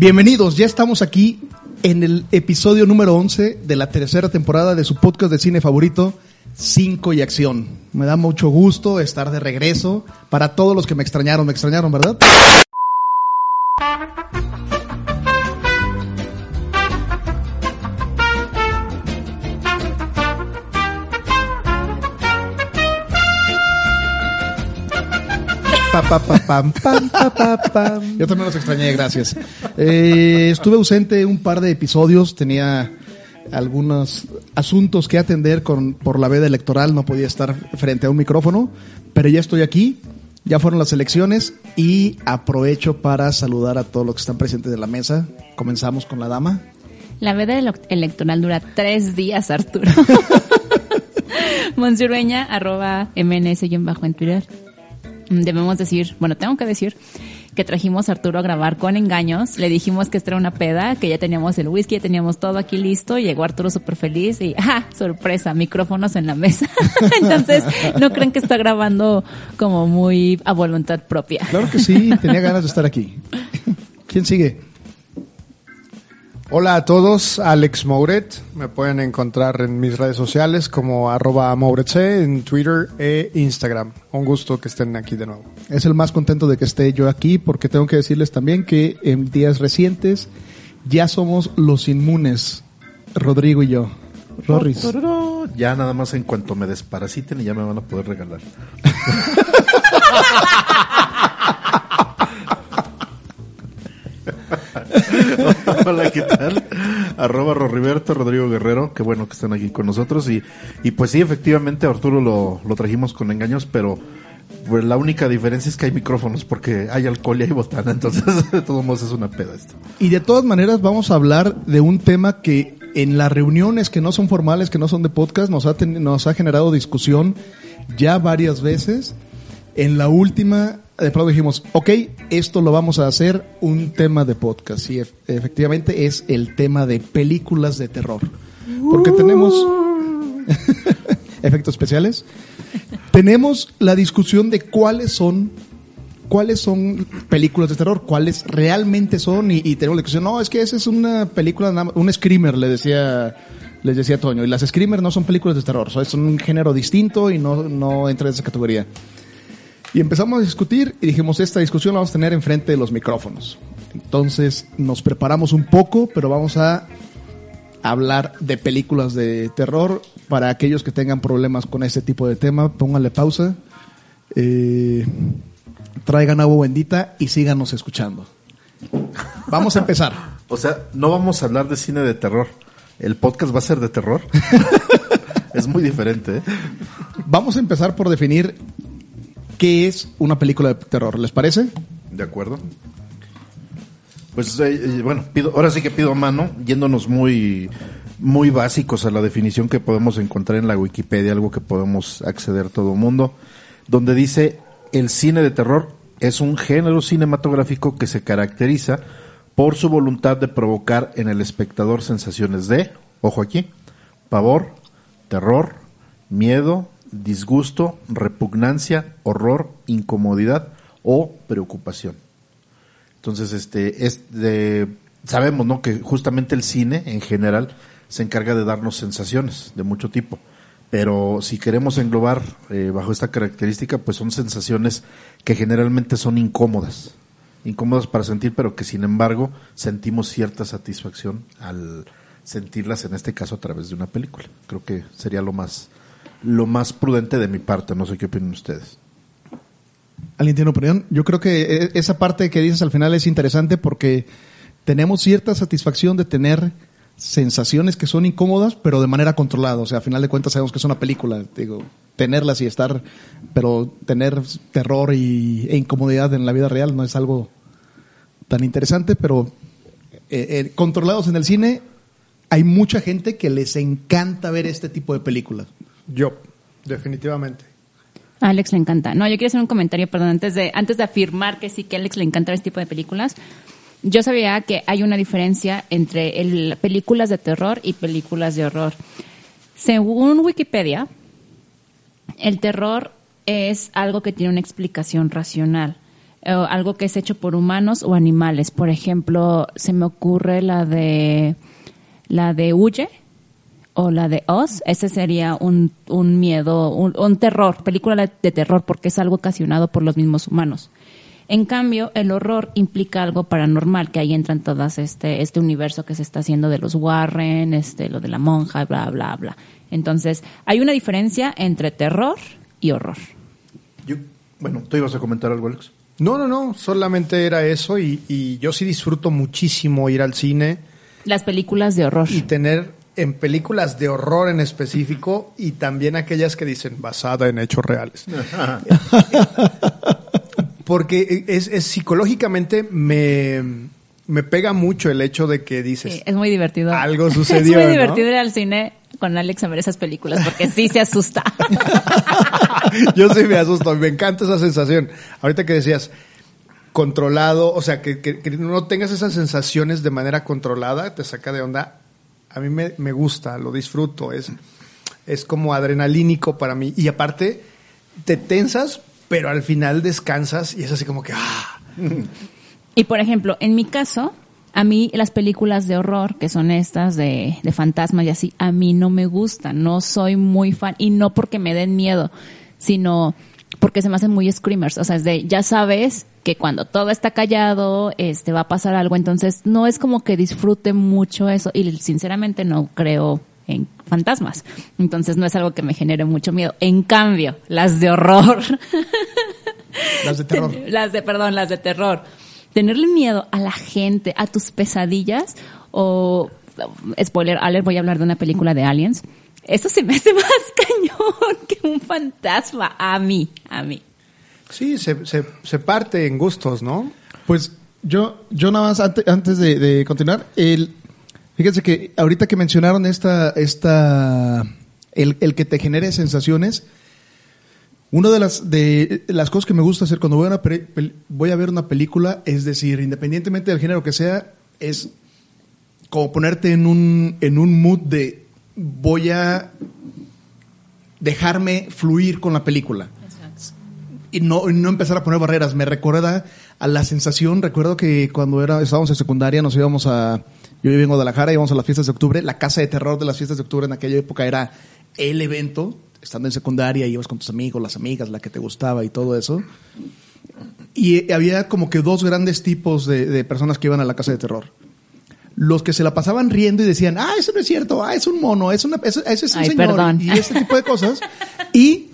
Bienvenidos, ya estamos aquí en el episodio número 11 de la tercera temporada de su podcast de cine favorito, 5 y Acción. Me da mucho gusto estar de regreso. Para todos los que me extrañaron, me extrañaron, ¿verdad? Yo también los extrañé, gracias. Eh, estuve ausente un par de episodios, tenía algunos asuntos que atender con, por la veda electoral, no podía estar frente a un micrófono, pero ya estoy aquí, ya fueron las elecciones y aprovecho para saludar a todos los que están presentes en la mesa. Comenzamos con la dama. La veda ele- electoral dura tres días, Arturo. Monsurueña, arroba MNS-bajo en Twitter. Debemos decir, bueno, tengo que decir que trajimos a Arturo a grabar con engaños. Le dijimos que esta era una peda, que ya teníamos el whisky, ya teníamos todo aquí listo. Llegó Arturo súper feliz y, ¡ah! Sorpresa, micrófonos en la mesa. Entonces, no creen que está grabando como muy a voluntad propia. Claro que sí, tenía ganas de estar aquí. ¿Quién sigue? Hola a todos, Alex Mouret. Me pueden encontrar en mis redes sociales como arroba mouretc en Twitter e Instagram. Un gusto que estén aquí de nuevo. Es el más contento de que esté yo aquí porque tengo que decirles también que en días recientes ya somos los inmunes, Rodrigo y yo. Rorris. Ya nada más en cuanto me desparasiten y ya me van a poder regalar. Hola, ¿qué tal? Arroba Roriberto, Rodrigo Guerrero, qué bueno que están aquí con nosotros. Y, y pues sí, efectivamente, Arturo lo, lo trajimos con engaños, pero pues, la única diferencia es que hay micrófonos, porque hay alcohol y hay botana, entonces de todos modos es una peda esto. Y de todas maneras vamos a hablar de un tema que en las reuniones que no son formales, que no son de podcast, nos ha, ten- nos ha generado discusión ya varias veces. En la última, de pronto dijimos, ok, esto lo vamos a hacer un tema de podcast. Y ef- efectivamente es el tema de películas de terror. Porque tenemos efectos especiales. Tenemos la discusión de cuáles son cuáles son películas de terror, cuáles realmente son, y, tenemos la discusión, no, es que esa es una película, un screamer, le decía, les decía Toño, y las screamers no son películas de terror, son un género distinto y no, no entra en esa categoría. Y empezamos a discutir y dijimos, esta discusión la vamos a tener enfrente de los micrófonos. Entonces nos preparamos un poco, pero vamos a hablar de películas de terror. Para aquellos que tengan problemas con ese tipo de tema, pónganle pausa. Eh, traigan agua bendita y síganos escuchando. Vamos a empezar. O sea, no vamos a hablar de cine de terror. El podcast va a ser de terror. es muy diferente, ¿eh? Vamos a empezar por definir qué es una película de terror. ¿Les parece? ¿De acuerdo? Pues eh, eh, bueno, pido, ahora sí que pido a mano, yéndonos muy, muy básicos a la definición que podemos encontrar en la Wikipedia, algo que podemos acceder todo el mundo, donde dice el cine de terror es un género cinematográfico que se caracteriza por su voluntad de provocar en el espectador sensaciones de, ojo aquí, pavor, terror, miedo, disgusto, repugnancia, horror, incomodidad o preocupación. Entonces, este, es de, sabemos, ¿no? Que justamente el cine, en general, se encarga de darnos sensaciones de mucho tipo. Pero si queremos englobar eh, bajo esta característica, pues son sensaciones que generalmente son incómodas. Incómodas para sentir, pero que sin embargo sentimos cierta satisfacción al sentirlas, en este caso, a través de una película. Creo que sería lo más, lo más prudente de mi parte. No sé qué opinan ustedes. ¿Alguien tiene opinión? Yo creo que eh, esa parte que dices al final es interesante porque tenemos cierta satisfacción de tener sensaciones que son incómodas, pero de manera controlada. O sea, a final de cuentas sabemos que es una película. Digo, tenerlas y estar, pero tener terror y, e incomodidad en la vida real no es algo tan interesante, pero eh, eh, controlados en el cine, hay mucha gente que les encanta ver este tipo de películas. Yo, definitivamente. A Alex le encanta. No, yo quiero hacer un comentario, perdón, antes de, antes de afirmar que sí que a Alex le encanta este tipo de películas. Yo sabía que hay una diferencia entre el, películas de terror y películas de horror. Según Wikipedia, el terror es algo que tiene una explicación racional. eh, algo que es hecho por humanos o animales. Por ejemplo, se me ocurre la de la de Huye o la de Oz. Ese sería un, un miedo, un, un terror, película de terror, porque es algo ocasionado por los mismos humanos. En cambio, el horror implica algo paranormal, que ahí entran todas este, este universo que se está haciendo de los Warren, este, lo de la monja, bla, bla, bla. Entonces, hay una diferencia entre terror y horror. Yo- bueno, tú ibas a comentar algo, Alex. No, no, no, solamente era eso y, y yo sí disfruto muchísimo ir al cine Las películas de horror. y tener en películas de horror en específico y también aquellas que dicen basada en hechos reales. Porque es, es psicológicamente me, me pega mucho el hecho de que dices, Sí, es muy divertido. Algo sucedió, Es muy ¿no? divertido ir al cine con Alex a ver esas películas porque sí se asusta. Yo sí me asusto, me encanta esa sensación. Ahorita que decías controlado, o sea, que, que- que no tengas esas sensaciones de manera controlada, te saca de onda. A mí me, me gusta, lo disfruto, es, es como adrenalínico para mí. Y aparte, te tensas, pero al final descansas y es así como que, ah, Y por ejemplo, en mi caso, a mí las películas de horror, que son estas de, de fantasmas y así, a mí no me gustan, no soy muy fan, y no porque me den miedo, sino porque se me hacen muy screamers, o sea, es de, ya sabes que cuando todo está callado, este, va a pasar algo, entonces no es como que disfrute mucho eso, y sinceramente no creo en fantasmas, entonces no es algo que me genere mucho miedo. En cambio, las de horror, Las de terror. las de, perdón, las de terror. Tenerle miedo a la gente, a tus pesadillas, o, spoiler alert, voy a hablar de una película de aliens. Eso se me hace más cañón que un fantasma. A mí, a mí. sí, se, se, se parte en gustos, ¿no? Pues yo, yo nada más ante- antes de, de continuar, el, fíjense que ahorita que mencionaron esta, esta, el, el que te genere sensaciones, una de las, de las cosas que me gusta hacer cuando voy a, una pre- pel- voy a ver una película, es decir, independientemente del género que sea, es como ponerte en un, en un mood de voy a dejarme fluir con la película y no, no empezar a poner barreras. Me recuerda a la sensación, recuerdo que cuando era, estábamos en secundaria nos íbamos a, yo vivo en Guadalajara, íbamos a las fiestas de octubre, la casa de terror de las fiestas de octubre en aquella época era el evento, estando en secundaria, ibas con tus amigos, las amigas, la que te gustaba y todo eso. Y había como que dos grandes tipos de, de personas que iban a la casa de terror. Los que se la pasaban riendo y decían, ah, eso no es cierto, ah, es un mono, es una, eso, ese es un Ay, señor, perdón. y este tipo de cosas. Y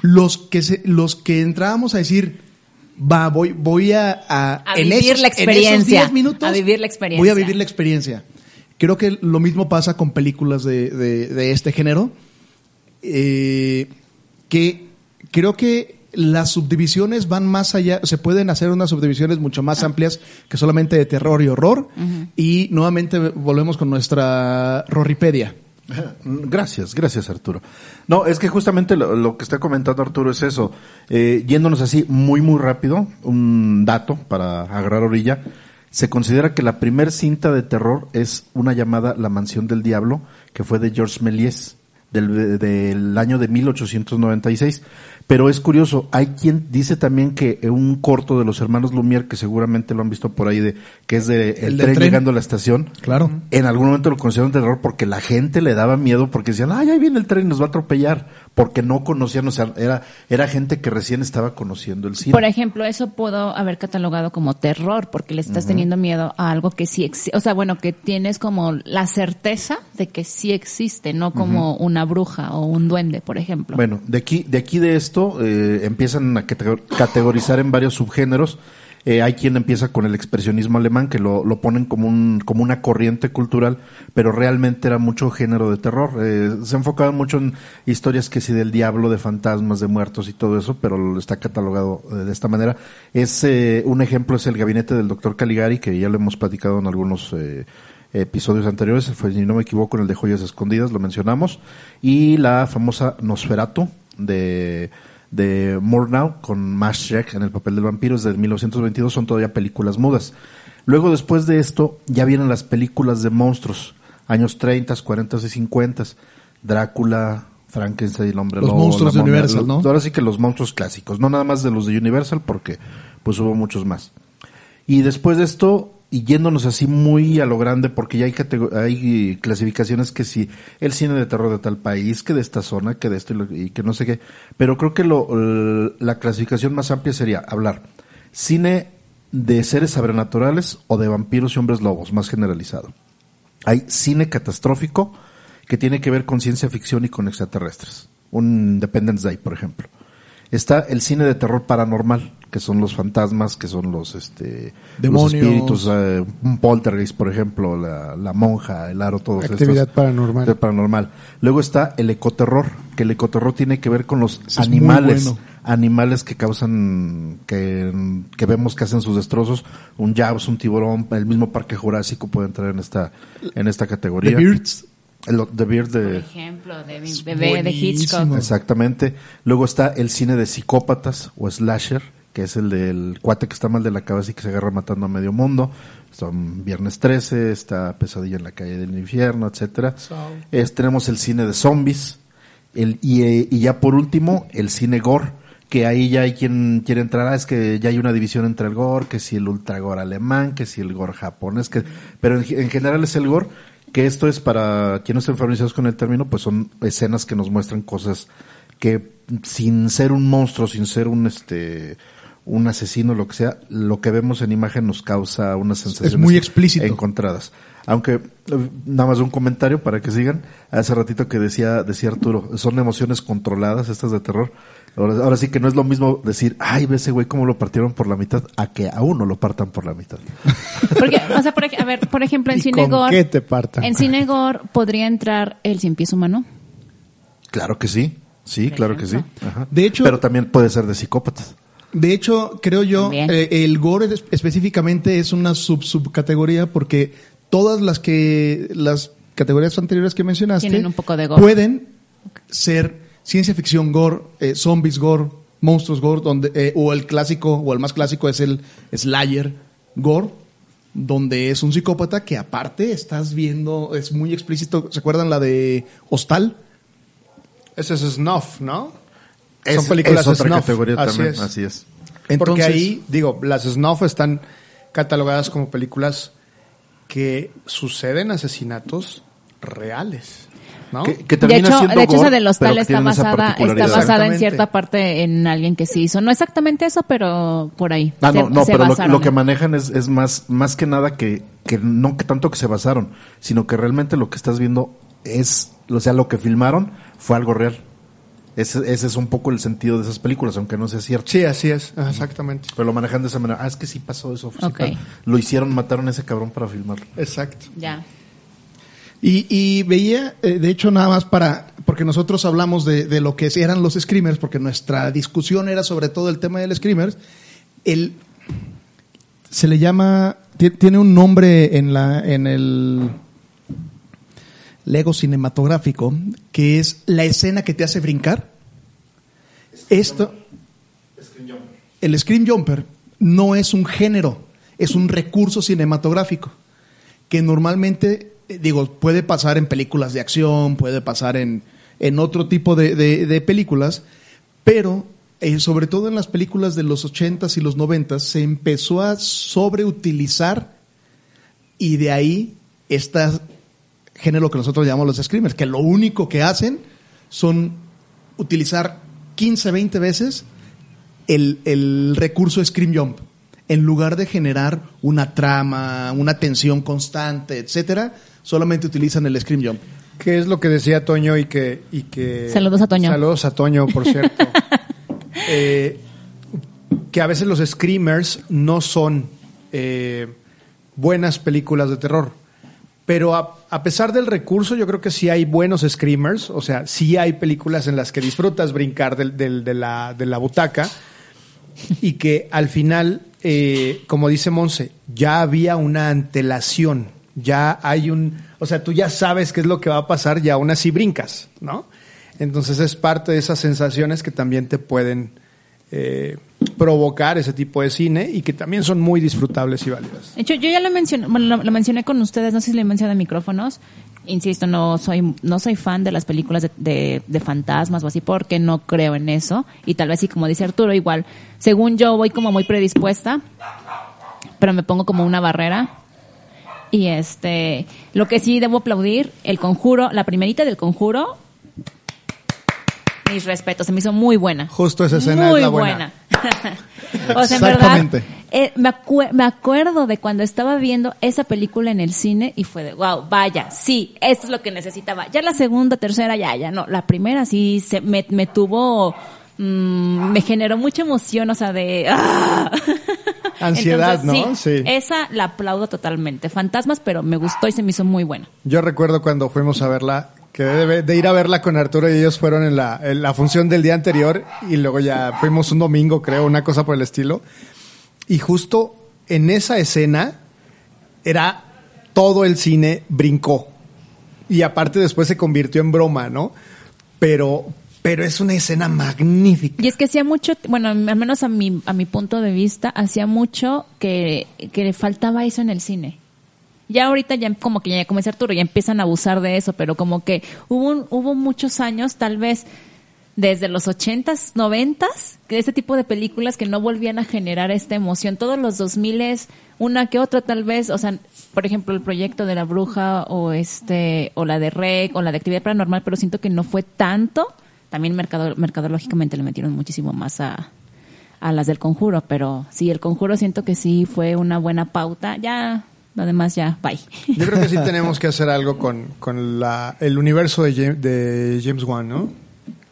los que se, los que entrábamos a decir, va, voy, voy a, a, A vivir la experiencia, 10 minutos, a vivir la experiencia. Voy a vivir la experiencia. Creo que lo mismo pasa con películas de, de, de este género, eh, que creo que las subdivisiones van más allá, se pueden hacer unas subdivisiones mucho más amplias que solamente de terror y horror. Y nuevamente volvemos con nuestra Roripedia. Gracias, gracias Arturo. No, es que justamente lo, lo que está comentando Arturo es eso. Eh, yéndonos así muy, muy rápido, un dato para agarrar orilla. Se considera que la primer cinta de terror es una llamada La Mansión del Diablo, que fue de Georges Méliès, del, del año de 1896. Pero es curioso, hay quien dice también que un corto de los hermanos Lumière, que seguramente lo han visto por ahí, de que es de el, tren, tren. llegando a la estación. Claro. En algún momento lo consideraron terror porque la gente le daba miedo porque decían, ay, ahí viene el tren y nos va a atropellar. Porque no conocían, o sea, era, era gente que recién estaba conociendo el cine. Por ejemplo, eso puedo haber catalogado como terror, porque le estás teniendo miedo a algo que sí existe. O sea, bueno, que tienes como la certeza de que sí existe, no como una bruja o un duende, por ejemplo. Bueno, de aquí, de aquí de esto eh, empiezan a cate- categorizar en varios subgéneros. Eh, hay quien empieza con el expresionismo alemán, que lo, lo ponen como, un, como una corriente cultural, pero realmente era mucho género de terror. Eh, se enfocaban mucho en historias que sí del diablo, de fantasmas, de muertos y todo eso, pero está catalogado eh, de esta manera. Es eh, un ejemplo es el gabinete del doctor Caligari, que ya lo hemos platicado en algunos eh, episodios anteriores, fue, si no me equivoco, en el de Joyas Escondidas, lo mencionamos, y la famosa Nosferatu de, de Murnau con Max Schreck en el papel del vampiro es de 1922, son todavía películas mudas. Luego, después de esto, ya vienen las películas de monstruos, años 30, 40 y 50, Drácula, Frankenstein, el hombre Los lobo, monstruos de Universal, ¿no? Ahora sí que los monstruos clásicos, no nada más de los de Universal, porque pues hubo muchos más. Y después de esto, y yéndonos así muy a lo grande, porque ya hay, hay clasificaciones que si el cine de terror de tal país, que de esta zona, que de esto y, lo- y que no sé qué, pero creo que lo, la clasificación más amplia sería hablar cine de seres sobrenaturales o de vampiros y hombres lobos, más generalizado. Hay cine catastrófico que tiene que ver con ciencia ficción y con extraterrestres. Un Independence Day, por ejemplo. Está el cine de terror paranormal, que son los fantasmas, que son los este Demonios. los espíritus, eh, un poltergeist, por ejemplo, la, la monja, el aro, todos Actividad estos. paranormal. De paranormal. Luego está el ecoterror, que el ecoterror tiene que ver con los animales, bueno. animales que causan, que, que vemos que hacen sus destrozos, un Jaws, un tiburón, el mismo parque jurásico puede entrar en esta, en esta The categoría. Beards. El, The Beard Por de, ejemplo, de bebé de buenísimo. Hitchcock. Exactamente. Luego está el cine de psicópatas o slasher, que es el del cuate que está mal de la cabeza y que se agarra matando a medio mundo. Son Viernes 13, está Pesadilla en la calle del infierno, etcétera. Es- tenemos el cine de zombies. El, y, eh, y ya por último, el cine gore, que ahí ya hay quien quiere entrar, ah, es que ya hay una división entre el gore, que si el ultra gore alemán, que si el gore japonés, que, pero en, en general es el gore, que esto es para quienes estén familiarizados con el término, pues son escenas que nos muestran cosas que sin ser un monstruo, sin ser un este un asesino, lo que sea, lo que vemos en imagen nos causa unas sensaciones muy explícito. encontradas. Aunque, eh, nada más un comentario para que sigan. Hace ratito que decía, decía Arturo, son emociones controladas estas de terror. Ahora, ahora sí que no es lo mismo decir, ay, ve ese güey cómo lo partieron por la mitad, a que a uno lo partan por la mitad. Porque, o sea, por, a ver, por ejemplo, en ¿Y cine con gore, qué te partan? en cine gore podría entrar el cien pies humano. Claro que sí, sí, claro que sí. Ajá. De hecho- Pero también puede ser de psicópatas. De hecho, creo yo, eh, el gore es- específicamente es una sub subcategoría porque todas las que las categorías anteriores que mencionaste Tienen un poco de gore. pueden ser ciencia ficción gore, eh, zombies gore, monstruos gore, donde eh, o el clásico o el más clásico es el Slayer gore, donde es un psicópata que aparte estás viendo es muy explícito. ¿Se acuerdan la de Hostal? Ese es snuff, ¿no? Es, Son películas es otra snuff. categoría Así también, es. así es. Porque ahí, digo, las snuff están catalogadas como películas que suceden asesinatos reales, ¿no? Que, que De termina hecho, siendo de hecho esa gore, del hostal está esa basada, está basada en cierta parte en alguien que sí hizo. No exactamente eso, pero por ahí. Ah, Se- no, no, se pero lo, que manejan es, es más, más que nada que, que no que tanto que se basaron, sino que realmente lo que estás viendo es, o sea, lo que filmaron fue algo real. Ese, ese es un poco el sentido de esas películas, aunque no sea cierto. Sí, así es, exactamente. Pero lo manejan de esa manera. Ah, es que sí pasó eso. sí. Lo hicieron, mataron a ese cabrón para filmarlo. Exacto. Ya. Y, y veía, eh, de hecho, nada más para, porque nosotros hablamos de, de lo que eran los screamers, porque nuestra discusión era sobre todo el tema del screamers. El, se le llama, ti- tiene un nombre en la, en el Lego cinematográfico, que es la escena que te hace brincar. Esto, el scream jumper no es un género, es un recurso cinematográfico que normalmente, eh, digo, puede pasar en películas de acción, puede pasar en, en otro tipo de, de- de películas, pero eh, sobre todo en las películas de los 80s y los 90s se empezó a sobreutilizar y de ahí este género que nosotros llamamos los screamers, que lo único que hacen son utilizar 15, 20 veces el, el recurso Scream Jump. En lugar de generar una trama, una tensión constante, etcétera, solamente utilizan el Scream Jump. ¿Qué es lo que decía Toño y que... Y que Saludos a Toño. Saludos a Toño, por cierto. Eh, que a veces los screamers no son eh, buenas películas de terror. Pero a, a pesar del recurso, yo creo que sí hay buenos screamers. O sea, sí hay películas en las que disfrutas brincar del- del- de, la, de la butaca. Y que al final, eh, como dice Monse, ya había una antelación. Ya hay un. O sea, tú ya sabes qué es lo que va a pasar y aún así brincas, ¿no? Entonces es parte de esas sensaciones que también te pueden eh, provocar ese tipo de cine y que también son muy disfrutables y válidas. De hecho, yo ya lo mencioné, bueno, lo, lo mencioné con ustedes, no sé si lo he mencionado en micrófonos. Insisto, no soy, no soy fan de las películas de, de, de fantasmas o así porque no creo en eso. Y tal vez sí, como dice Arturo, igual, según yo voy como muy predispuesta, pero me pongo como una barrera. Y este, lo que sí debo aplaudir, el conjuro, la primerita del conjuro, mis respetos, se me hizo muy buena. Justo esa escena muy es la buena. O sea, en verdad, Exactamente. eh, me, me acuerdo de cuando estaba viendo esa película en el cine y fue de, wow, vaya, sí, esto es lo que necesitaba. Ya la segunda, tercera, ya, ya no. La primera sí se, me, me tuvo, mm, me generó mucha emoción, o sea, de... ¡ah! Ansiedad, Entonces, ¿no? Sí. Esa la aplaudo totalmente. Fantasmas, pero me gustó y se me hizo muy buena. Yo recuerdo cuando fuimos a verla, que de, de ir a verla con Arturo y ellos fueron en la, la función del día anterior y luego ya fuimos un domingo, creo, una cosa por el estilo. Y justo en esa escena era todo el cine brincó. Y aparte después se convirtió en broma, ¿no? Pero, pero es una escena magnífica. Y es que hacía mucho, bueno, al menos a mi, a mi punto de vista, hacía mucho que, que le faltaba eso en el cine. Ya ahorita ya como que ya como dice Arturo, ya empiezan a abusar de eso, pero como que hubo, un- hubo muchos años, tal vez desde los ochentas, noventas, que ese tipo de películas que no volvían a generar esta emoción. Todos los dos miles, una que otra tal vez, o sea, por ejemplo, el proyecto de la bruja o este, o la de Rec o la de actividad paranormal, pero siento que no fue tanto. También mercado, mercadológicamente le metieron muchísimo más a, a las del conjuro, pero sí, el conjuro siento que sí fue una buena pauta. Ya, lo demás ya, bye. Yo creo que sí tenemos que hacer algo con, con la, el universo de James, de James Wan, ¿no?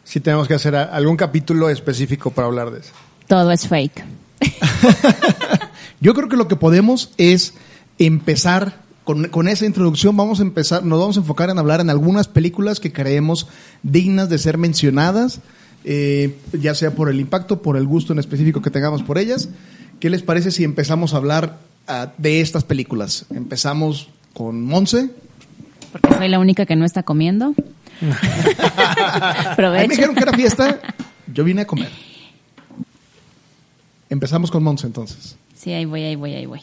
Sí tenemos que hacer a- algún capítulo específico para hablar de eso. Todo es fake. Yo creo que lo que podemos es empezar con, con esa introducción. Vamos a empezar, nos vamos a enfocar en hablar en algunas películas que creemos dignas de ser mencionadas, eh, ya sea por el impacto, por el gusto en específico que tengamos por ellas. ¿Qué les parece si empezamos a hablar de estas películas? Empezamos con Monse. Porque soy la única que no está comiendo. Me dijeron que era fiesta, yo vine a comer. Empezamos con Monse entonces. Sí, ahí voy, ahí voy, ahí voy.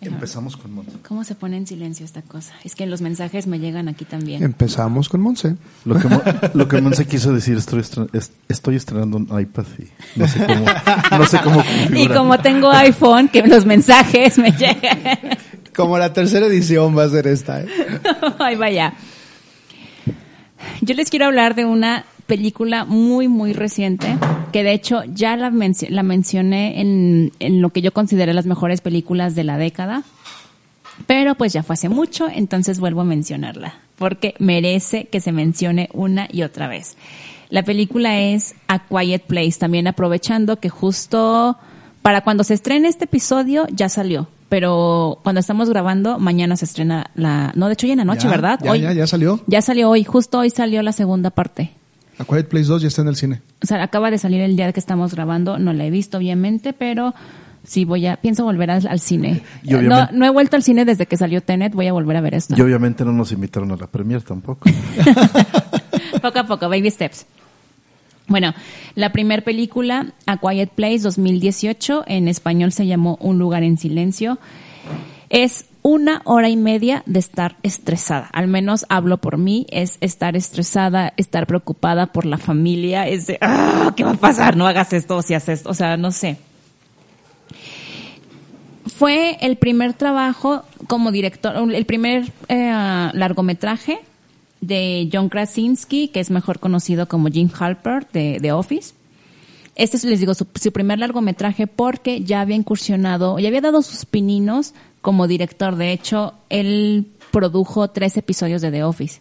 Empezamos con Monte. ¿Cómo se pone en silencio esta cosa? Es que los mensajes me llegan aquí también. Empezamos con Monse. Lo que, Mo- lo que Monse quiso decir, estoy, estre- es- estoy estrenando un iPad y no sé cómo, no sé cómo Y como tengo iPhone, que los mensajes me llegan. Como la tercera edición va a ser esta, ¿eh? Ahí vaya. Yo les quiero hablar de una película muy, muy reciente, que de hecho ya la, la mencioné en, en lo que yo consideré las mejores películas de la década, pero pues ya fue hace mucho, entonces vuelvo a mencionarla, porque merece que se mencione una y otra vez. La película es A Quiet Place, también aprovechando que justo para cuando se estrene este episodio ya salió. Pero cuando estamos grabando, mañana se estrena la... No, de hecho ya en la noche, Ya, ¿verdad? ya, ya, ya salió. Ya salió hoy, justo hoy salió la segunda parte. A Quiet Place 2 ya está en el cine. O sea, acaba de salir el día que estamos grabando, no la he visto obviamente, pero sí voy a, pienso volver al, al cine. Y no, obviamente- no he vuelto al cine desde que salió Tenet, voy a volver a ver esto. Y obviamente no nos invitaron a la premier tampoco. poco a poco, baby steps. Bueno, la primer película, A Quiet Place 2018, en español se llamó Un lugar en silencio, es una hora y media de estar estresada. Al menos hablo por mí, es estar estresada, estar preocupada por la familia, es de, "Ah, ¿qué va a pasar? No hagas esto, si haces esto, o sea, no sé. Fue el primer trabajo como director, el primer eh, largometraje de John Krasinski, que es mejor conocido como Jim Halper de, de Office. Este es, les digo, su, su primer largometraje porque ya había incursionado, ya había dado sus pininos como director. De hecho, él produjo tres episodios de The Office.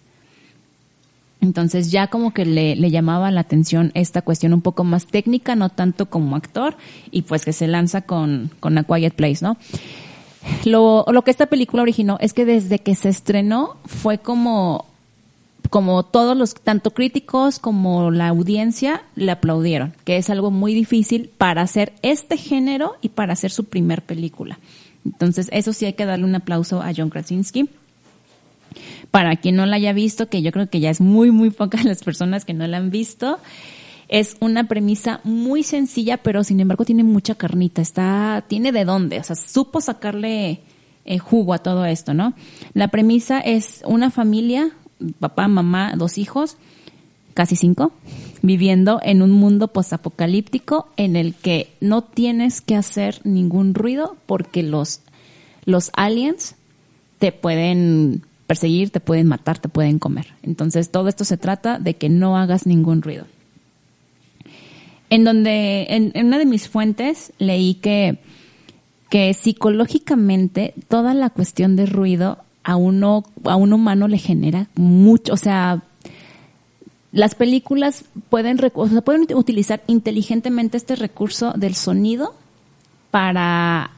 Entonces ya como que le, le llamaba la atención esta cuestión un poco más técnica, no tanto como actor, y pues que se lanza con, con A Quiet Place, ¿no? Lo, lo que esta película originó es que desde que se estrenó fue como, como todos los, tanto críticos como la audiencia le aplaudieron, que es algo muy difícil para hacer este género y para hacer su primer película. Entonces eso sí hay que darle un aplauso a John Krasinski. Para quien no la haya visto, que yo creo que ya es muy, muy pocas las personas que no la han visto, es una premisa muy sencilla, pero sin embargo tiene mucha carnita. Está, tiene de dónde, o sea, supo sacarle eh, jugo a todo esto, ¿no? La premisa es una familia papá, mamá, dos hijos, casi cinco, viviendo en un mundo postapocalíptico en el que no tienes que hacer ningún ruido porque los, los aliens te pueden perseguir, te pueden matar, te pueden comer. Entonces todo esto se trata de que no hagas ningún ruido. En donde, en, en una de mis fuentes leí que, que psicológicamente toda la cuestión de ruido a uno, a un humano le genera mucho, o sea, las películas pueden, o sea, pueden utilizar inteligentemente este recurso del sonido para,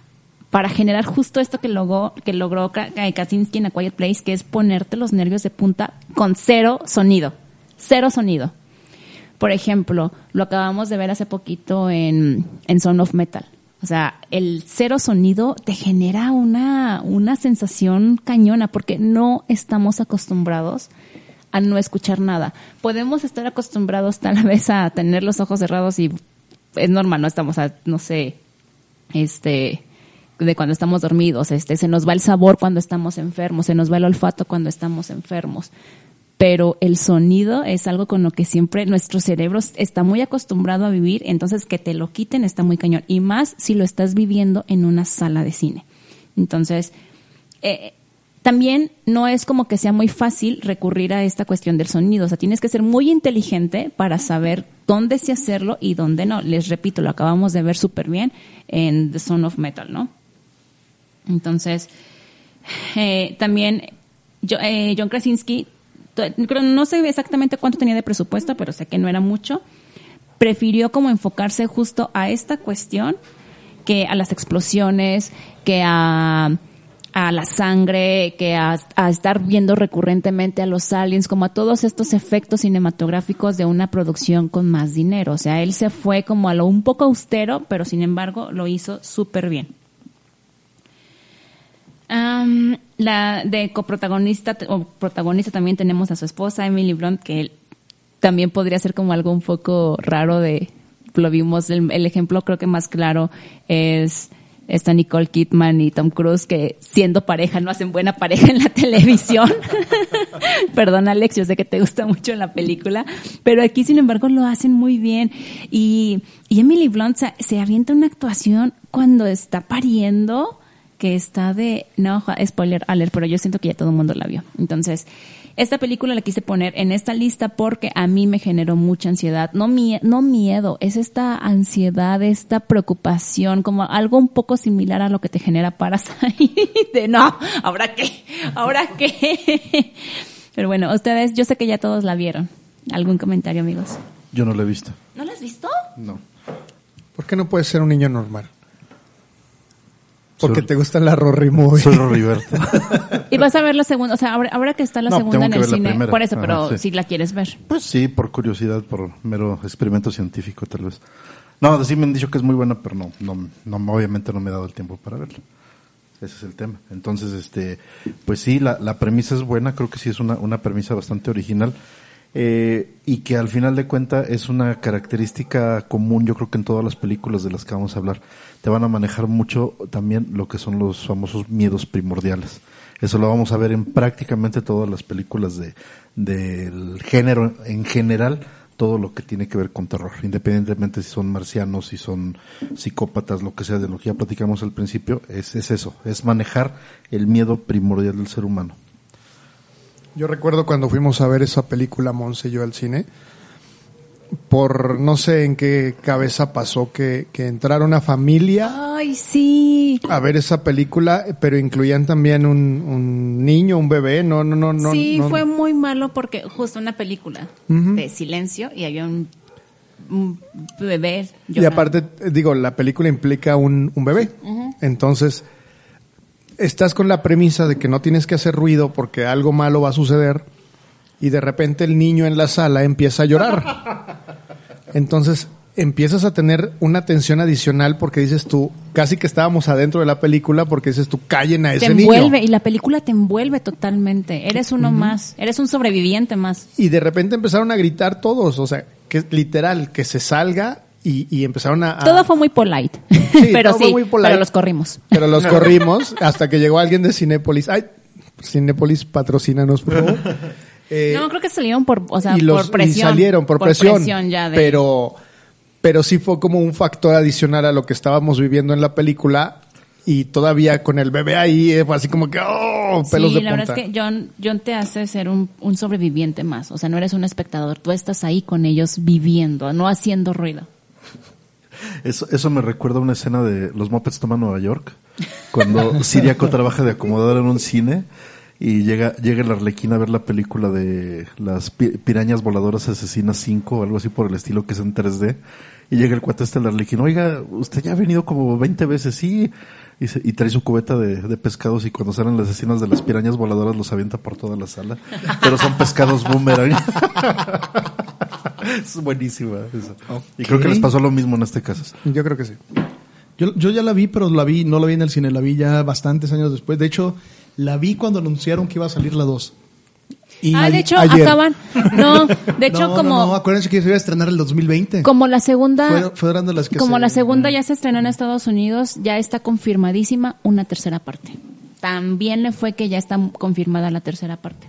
para generar justo esto que logró, que logró Ka- Ka- Kaczynski en A Quiet Place, que es ponerte los nervios de punta con cero sonido. Cero sonido. Por ejemplo, lo acabamos de ver hace poquito en, en Son of Metal. O sea, el cero sonido te genera una, una sensación cañona porque no estamos acostumbrados a no escuchar nada. Podemos estar acostumbrados tal vez a tener los ojos cerrados y es normal, no estamos a, no sé, este, de cuando estamos dormidos, este, se nos va el sabor cuando estamos enfermos, se nos va el olfato cuando estamos enfermos. Pero el sonido es algo con lo que siempre nuestro cerebro está muy acostumbrado a vivir, entonces que te lo quiten está muy cañón. Y más si lo estás viviendo en una sala de cine. Entonces, eh, también no es como que sea muy fácil recurrir a esta cuestión del sonido. O sea, tienes que ser muy inteligente para saber dónde sí hacerlo y dónde no. Les repito, lo acabamos de ver súper bien en The Son of Metal, ¿no? Entonces, eh, también yo- eh, John Krasinski, no sé exactamente cuánto tenía de presupuesto, pero sé que no era mucho. Prefirió como enfocarse justo a esta cuestión que a las explosiones, que a, a la sangre, que a, estar viendo recurrentemente a los aliens, como a todos estos efectos cinematográficos de una producción con más dinero. O sea, él se fue como a lo un poco austero, pero sin embargo lo hizo súper bien. Am, la de coprotagonista o protagonista también tenemos a su esposa Emily Blunt que también podría ser como algo un poco raro de lo vimos el ejemplo creo que más claro es esta Nicole Kidman y Tom Cruise que siendo pareja no hacen buena pareja en la televisión. Perdón Alex, yo sé que te gusta mucho la película, pero aquí sin embargo lo hacen muy bien y, y Emily Blunt se, se avienta una actuación cuando está pariendo que está de, no, spoiler alert, pero yo siento que ya todo el mundo la vio. Entonces, esta película la quise poner en esta lista porque a mí me generó mucha ansiedad. No, mie- no miedo, es esta ansiedad, esta preocupación, como algo un poco similar a lo que te genera Parasite. De no, ¿ahora qué? ¿Ahora qué? Pero bueno, ustedes, yo sé que ya todos la vieron. ¿Algún comentario, amigos? Yo no lo he visto. ¿No la has visto? No. ¿Por qué no puedes ser un niño normal? Porque Soy- te gusta la Rory Movie. Soy Roriberto. Y vas a ver la segunda, o sea, ahora, ahora que está la No, segunda tengo en que el ver la cine, primera. por eso, Ajá, pero sí. si la quieres ver. Pues sí, por curiosidad, por mero experimento científico, tal vez. No, sí me han dicho que es muy buena, pero no, no, no, obviamente no me he dado el tiempo para verla. Ese es el tema. Entonces, este, pues sí, la, la premisa es buena, creo que sí es una, una premisa bastante original. Eh, y que al final de cuentas es una característica común, yo creo que en todas las películas de las que vamos a hablar, te van a manejar mucho también lo que son los famosos miedos primordiales. Eso lo vamos a ver en prácticamente todas las películas de, del género en general, todo lo que tiene que ver con terror, independientemente si son marcianos, si son psicópatas, lo que sea, de lo que ya platicamos al principio, es, es eso, es manejar el miedo primordial del ser humano. Yo recuerdo cuando fuimos a ver esa película, Monse y yo al cine, por no sé en qué cabeza pasó que, que entrara una familia Ay, sí. a ver esa película, pero incluían también un, un niño, un bebé, no, no, no, no. sí, no- fue muy malo porque justo una película de silencio y había un, un bebé. Y aparte, digo, la película implica un, un bebé. Entonces, estás con la premisa de que no tienes que hacer ruido porque algo malo va a suceder y de repente el niño en la sala empieza a llorar. Entonces, empiezas a tener una tensión adicional porque dices tú, casi que estábamos adentro de la película porque dices tú, callen a te ese envuelve niño. y la película te envuelve totalmente. Eres uno más, eres un sobreviviente más. Y de repente empezaron a gritar todos, o sea, que literal, que se salga y, y empezaron a... a- Todo fue muy polite, Sí, pero todo fue sí, muy polite. pero los corrimos. Pero los corrimos hasta que llegó alguien de Cinépolis. Ay, Cinépolis, patrocínanos, por favor. Eh, no, creo que salieron por, o sea, y los- por presión. y salieron por, presión, ya de- pero pero sí fue como un factor adicional a lo que estábamos viviendo en la película y todavía con el bebé ahí eh, fue así como que oh pelos sí, de la punta. verdad es que John, John te hace ser un, un sobreviviente más. O sea, no eres un espectador, tú estás ahí con ellos viviendo, no haciendo ruido. Eso, eso me recuerda a una escena de Los Muppets Toman Nueva York, cuando Siriaco trabaja de acomodador en un cine y llega, llega el arlequín a ver la película de las pi- pirañas voladoras asesinas 5 o algo así por el estilo que es en 3D. Y llega el cuate este el arlequín, oiga, usted ya ha venido como 20 veces, sí. Y, se- y trae su cubeta de, de pescados y cuando salen las escenas de las pirañas voladoras los avienta por toda la sala. Pero son pescados boomerang. es buenísima eso. Y creo que les pasó lo mismo en este caso. Yo creo que sí. Yo, yo ya la vi, pero la vi, no la vi en el cine, la vi ya bastantes años después. De hecho, la vi cuando anunciaron que iba a salir la 2. Y ah, de hecho, ayer. acaban. No, de hecho, No, como, No, acuérdense que se iba a estrenar el 2020. como la segunda. Fue- de las que como se- la segunda ya se estrenó en Estados Unidos, ya está confirmadísima una tercera parte. También le fue que ya está confirmada la tercera parte.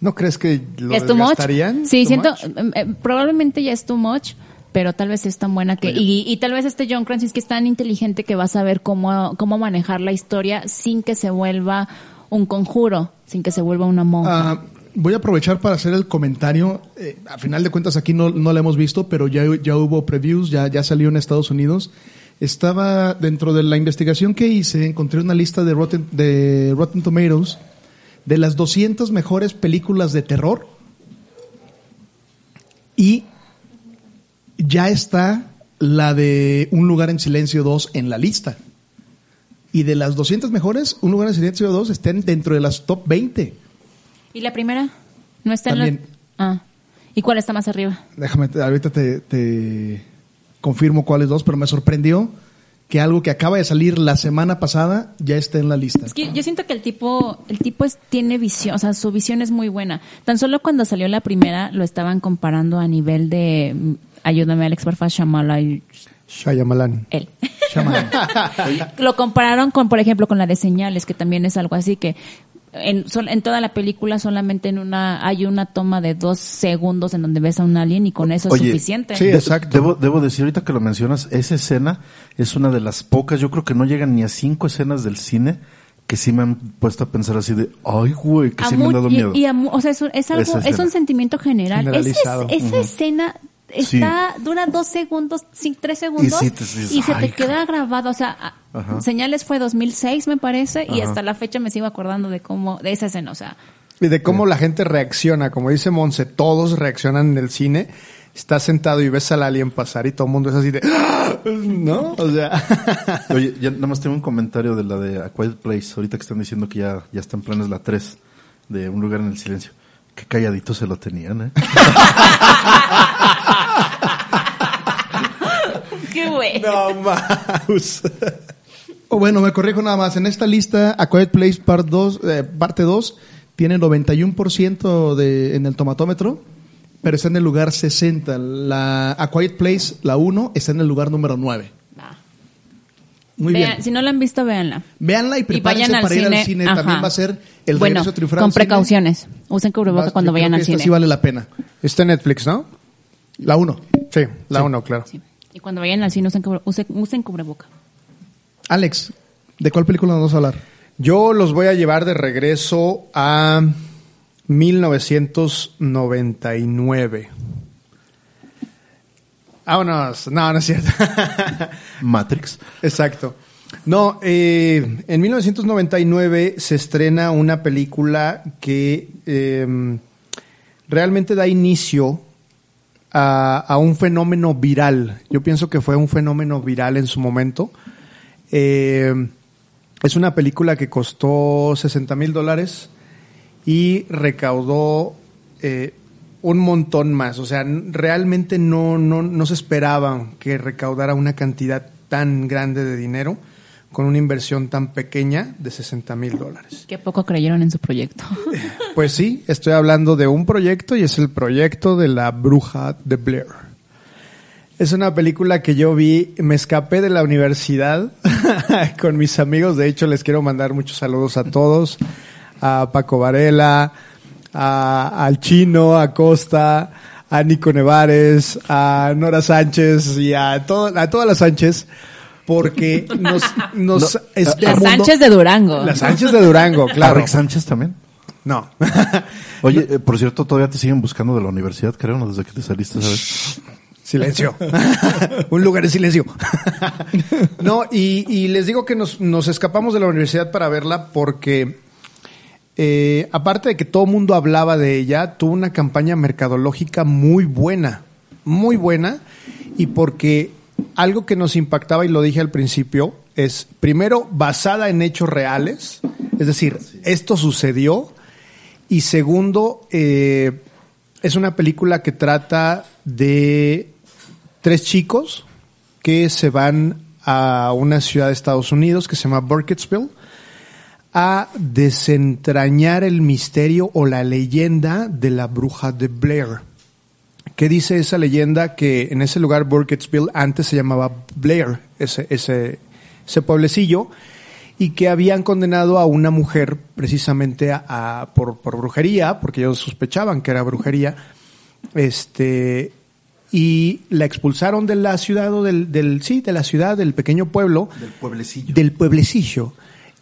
¿No crees que lo ¿Es desgastarían? Sí, Too siento, eh, probablemente ya es too much, pero tal vez es tan buena que, y, y tal vez este John Krasinski es tan inteligente que va a saber cómo, cómo manejar la historia sin que se vuelva un conjuro, sin que se vuelva una monja. Ah, voy a aprovechar para hacer el comentario. Eh, a final de cuentas aquí no, no la hemos visto, pero ya, ya hubo previews, ya, ya salió en Estados Unidos. Estaba dentro de la investigación que hice, encontré una lista de Rotten, de Rotten Tomatoes de las 200 mejores películas de terror y ya está la de Un lugar en silencio 2 en la lista. Y de las 200 mejores, Un lugar en silencio 2 estén dentro de las top 20. ¿Y la primera? ¿No está También. en la...? Ah. ¿Y cuál está más arriba? Déjame, ahorita te, te confirmo cuáles dos, pero me sorprendió que algo que acaba de salir la semana pasada ya esté en la lista. Es que yo siento que el tipo, el tipo es, tiene visión, o sea, su visión es muy buena. Tan solo cuando salió la primera lo estaban comparando a nivel de, mm, ayúdame Alex, porfa, Shamala y Shyamalan. él. lo compararon con, por ejemplo, con la de señales, que también es algo así que en, sol- en toda la película solamente en una hay una toma de dos segundos en donde ves a un alien y con eso es suficiente. sí, exacto. Debo, debo decir, ahorita que lo mencionas, esa escena es una de las pocas, yo creo que no llegan ni a cinco escenas del cine que sí me han puesto a pensar así de, ay, güey, que A sí me han dado y- miedo. y a mu- o sea, es, un- es algo, es un sentimiento general. Esa, Generalizado. es- esa escena Sí. está, dura dos segundos, sí, tres segundos, Y y, sí te dices, se te "Ay, queda grabado. O sea, Ajá. Señales fue 2006, me parece, y hasta la fecha me sigo acordando de cómo, de esa escena. O sea, Y de cómo la gente reacciona, como dice Monse, todos reaccionan en el cine. Estás sentado y ves al alien pasar y todo el mundo es así de, "Ah", ¿no? O sea, Oye, ya nada más tengo un comentario de la de A Quiet Place, ahorita que están diciendo que ya, ya está en planes la 3, de Un lugar en el silencio. Qué calladito se lo tenían, ¿eh? qué güey. no más. O bueno, me corrijo nada más. En esta lista, A Quiet Place Part 2, eh, parte 2 tiene 91% de, en el tomatómetro, pero está en el lugar 60. La A Quiet Place, la 1, está en el lugar número 9. Muy Vean- bien. Si no la han visto, véanla. Véanla y prepárense vayan al para ir cine. al cine. Ajá. También va a ser el bueno, regreso triunfal con al cine. precauciones. Usen cubreboca cuando vayan al cine. sí vale la pena. Está en Netflix, ¿no? La 1. Sí, la uno, claro. Sí. Y cuando vayan al cine, usen, cubre- usen, usen cubreboca. Alex, ¿de cuál película nos vas a hablar? Yo los voy a llevar de regreso a 1999. Vámonos. No, no es cierto. Matrix. Exacto. No, eh, en 1999 se estrena una película que eh, realmente da inicio a, a un fenómeno viral. Yo pienso que fue un fenómeno viral en su momento. Eh, es una película que costó 60 mil dólares y recaudó eh, un montón más. O sea, realmente no, no, no se esperaban que recaudara una cantidad tan grande de dinero con una inversión tan pequeña de 60 mil dólares. Qué poco creyeron en su proyecto. Pues sí, estoy hablando de un proyecto y es el proyecto de la bruja de Blair. Es una película que yo vi, me escapé de la universidad con mis amigos, de hecho les quiero mandar muchos saludos a todos, a Paco Varela, a- al chino, a Costa, a Nico Nevares, a Nora Sánchez y a, todo- a todas las Sánchez, porque nos, nos No, es un- Sánchez de Durango. Las Sánchez de Durango, ¿A claro. Rick Sánchez también? No. Oye, eh, por cierto, todavía te siguen buscando de la universidad, creo, ¿no? Desde que te saliste, ¿sabes? Silencio. Un lugar de silencio. no, y, y les digo que nos, nos escapamos de la universidad para verla porque, eh, aparte de que todo el mundo hablaba de ella, tuvo una campaña mercadológica muy buena, muy buena, y porque algo que nos impactaba, y lo dije al principio, es primero basada en hechos reales, es decir, esto sucedió, y segundo, eh, es una película que trata de tres chicos que se van a una ciudad de Estados Unidos que se llama Burkittsville a desentrañar el misterio o la leyenda de la bruja de Blair. ¿Qué dice esa leyenda? Que en ese lugar, Burkittsville, antes se llamaba Blair, ese, ese, ese pueblecillo, y que habían condenado a una mujer precisamente a, a- por, por brujería, porque ellos sospechaban que era brujería, este, y la expulsaron de la ciudad o del, del, sí, de la ciudad, del pequeño pueblo, Del pueblecillo. del pueblecillo,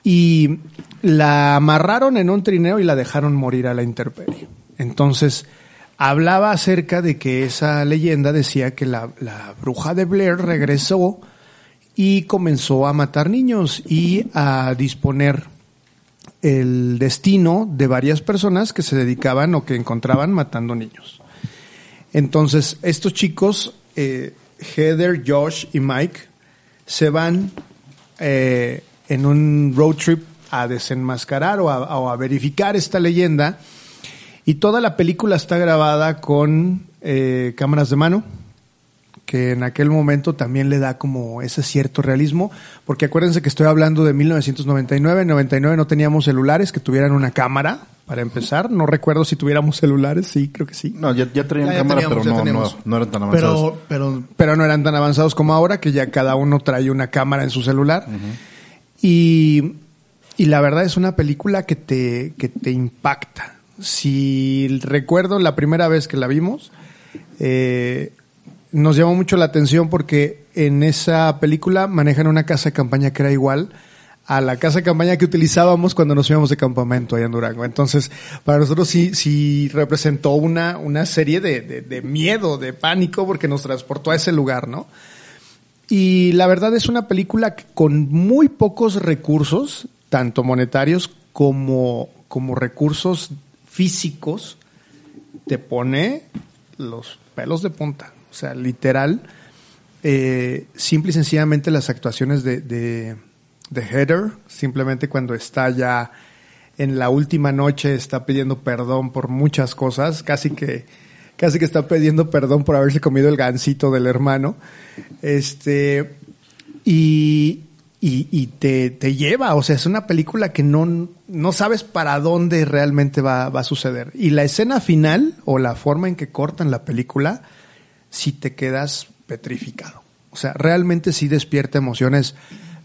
y la amarraron en un trineo y la dejaron morir a la intemperie. Entonces, hablaba acerca de que esa leyenda decía que la, la bruja de Blair regresó y comenzó a matar niños y a disponer el destino de varias personas que se dedicaban o que encontraban matando niños. Entonces, estos chicos, eh, Heather, Josh y Mike, se van eh, en un road trip a desenmascarar o a, o a verificar esta leyenda. Y toda la película está grabada con eh, cámaras de mano, que en aquel momento también le da como ese cierto realismo, porque acuérdense que estoy hablando de 1999, en 99 no teníamos celulares que tuvieran una cámara, para empezar, no recuerdo si tuviéramos celulares, sí, creo que sí. No, ya, ya traían Ya, ya cámara, teníamos, pero no, no, teníamos. no eran tan avanzados. Pero, pero pero no eran tan avanzados como ahora, que ya cada uno trae una cámara en su celular. Y, y la verdad es una película que te, que te impacta. Si recuerdo la primera vez que la vimos, eh, nos llamó mucho la atención porque en esa película manejan una casa de campaña que era igual a la casa de campaña que utilizábamos cuando nos íbamos de campamento allá en Durango. Entonces, para nosotros sí, sí representó una, una serie de, de, de miedo, de pánico, porque nos transportó a ese lugar, ¿no? Y la verdad es una película que con muy pocos recursos, tanto monetarios como, como recursos físicos, te pone los pelos de punta. O sea, literal, eh, simple y sencillamente las actuaciones de, de, de Heather, simplemente cuando está ya en la última noche, está pidiendo perdón por muchas cosas, casi que, casi que está pidiendo perdón por haberse comido el gansito del hermano. Este, y, y, y te, te lleva, o sea, es una película que no, no sabes para dónde realmente va, va a suceder. Y la escena final, o la forma en que cortan la película, si te quedas petrificado. O sea, realmente sí despierta emociones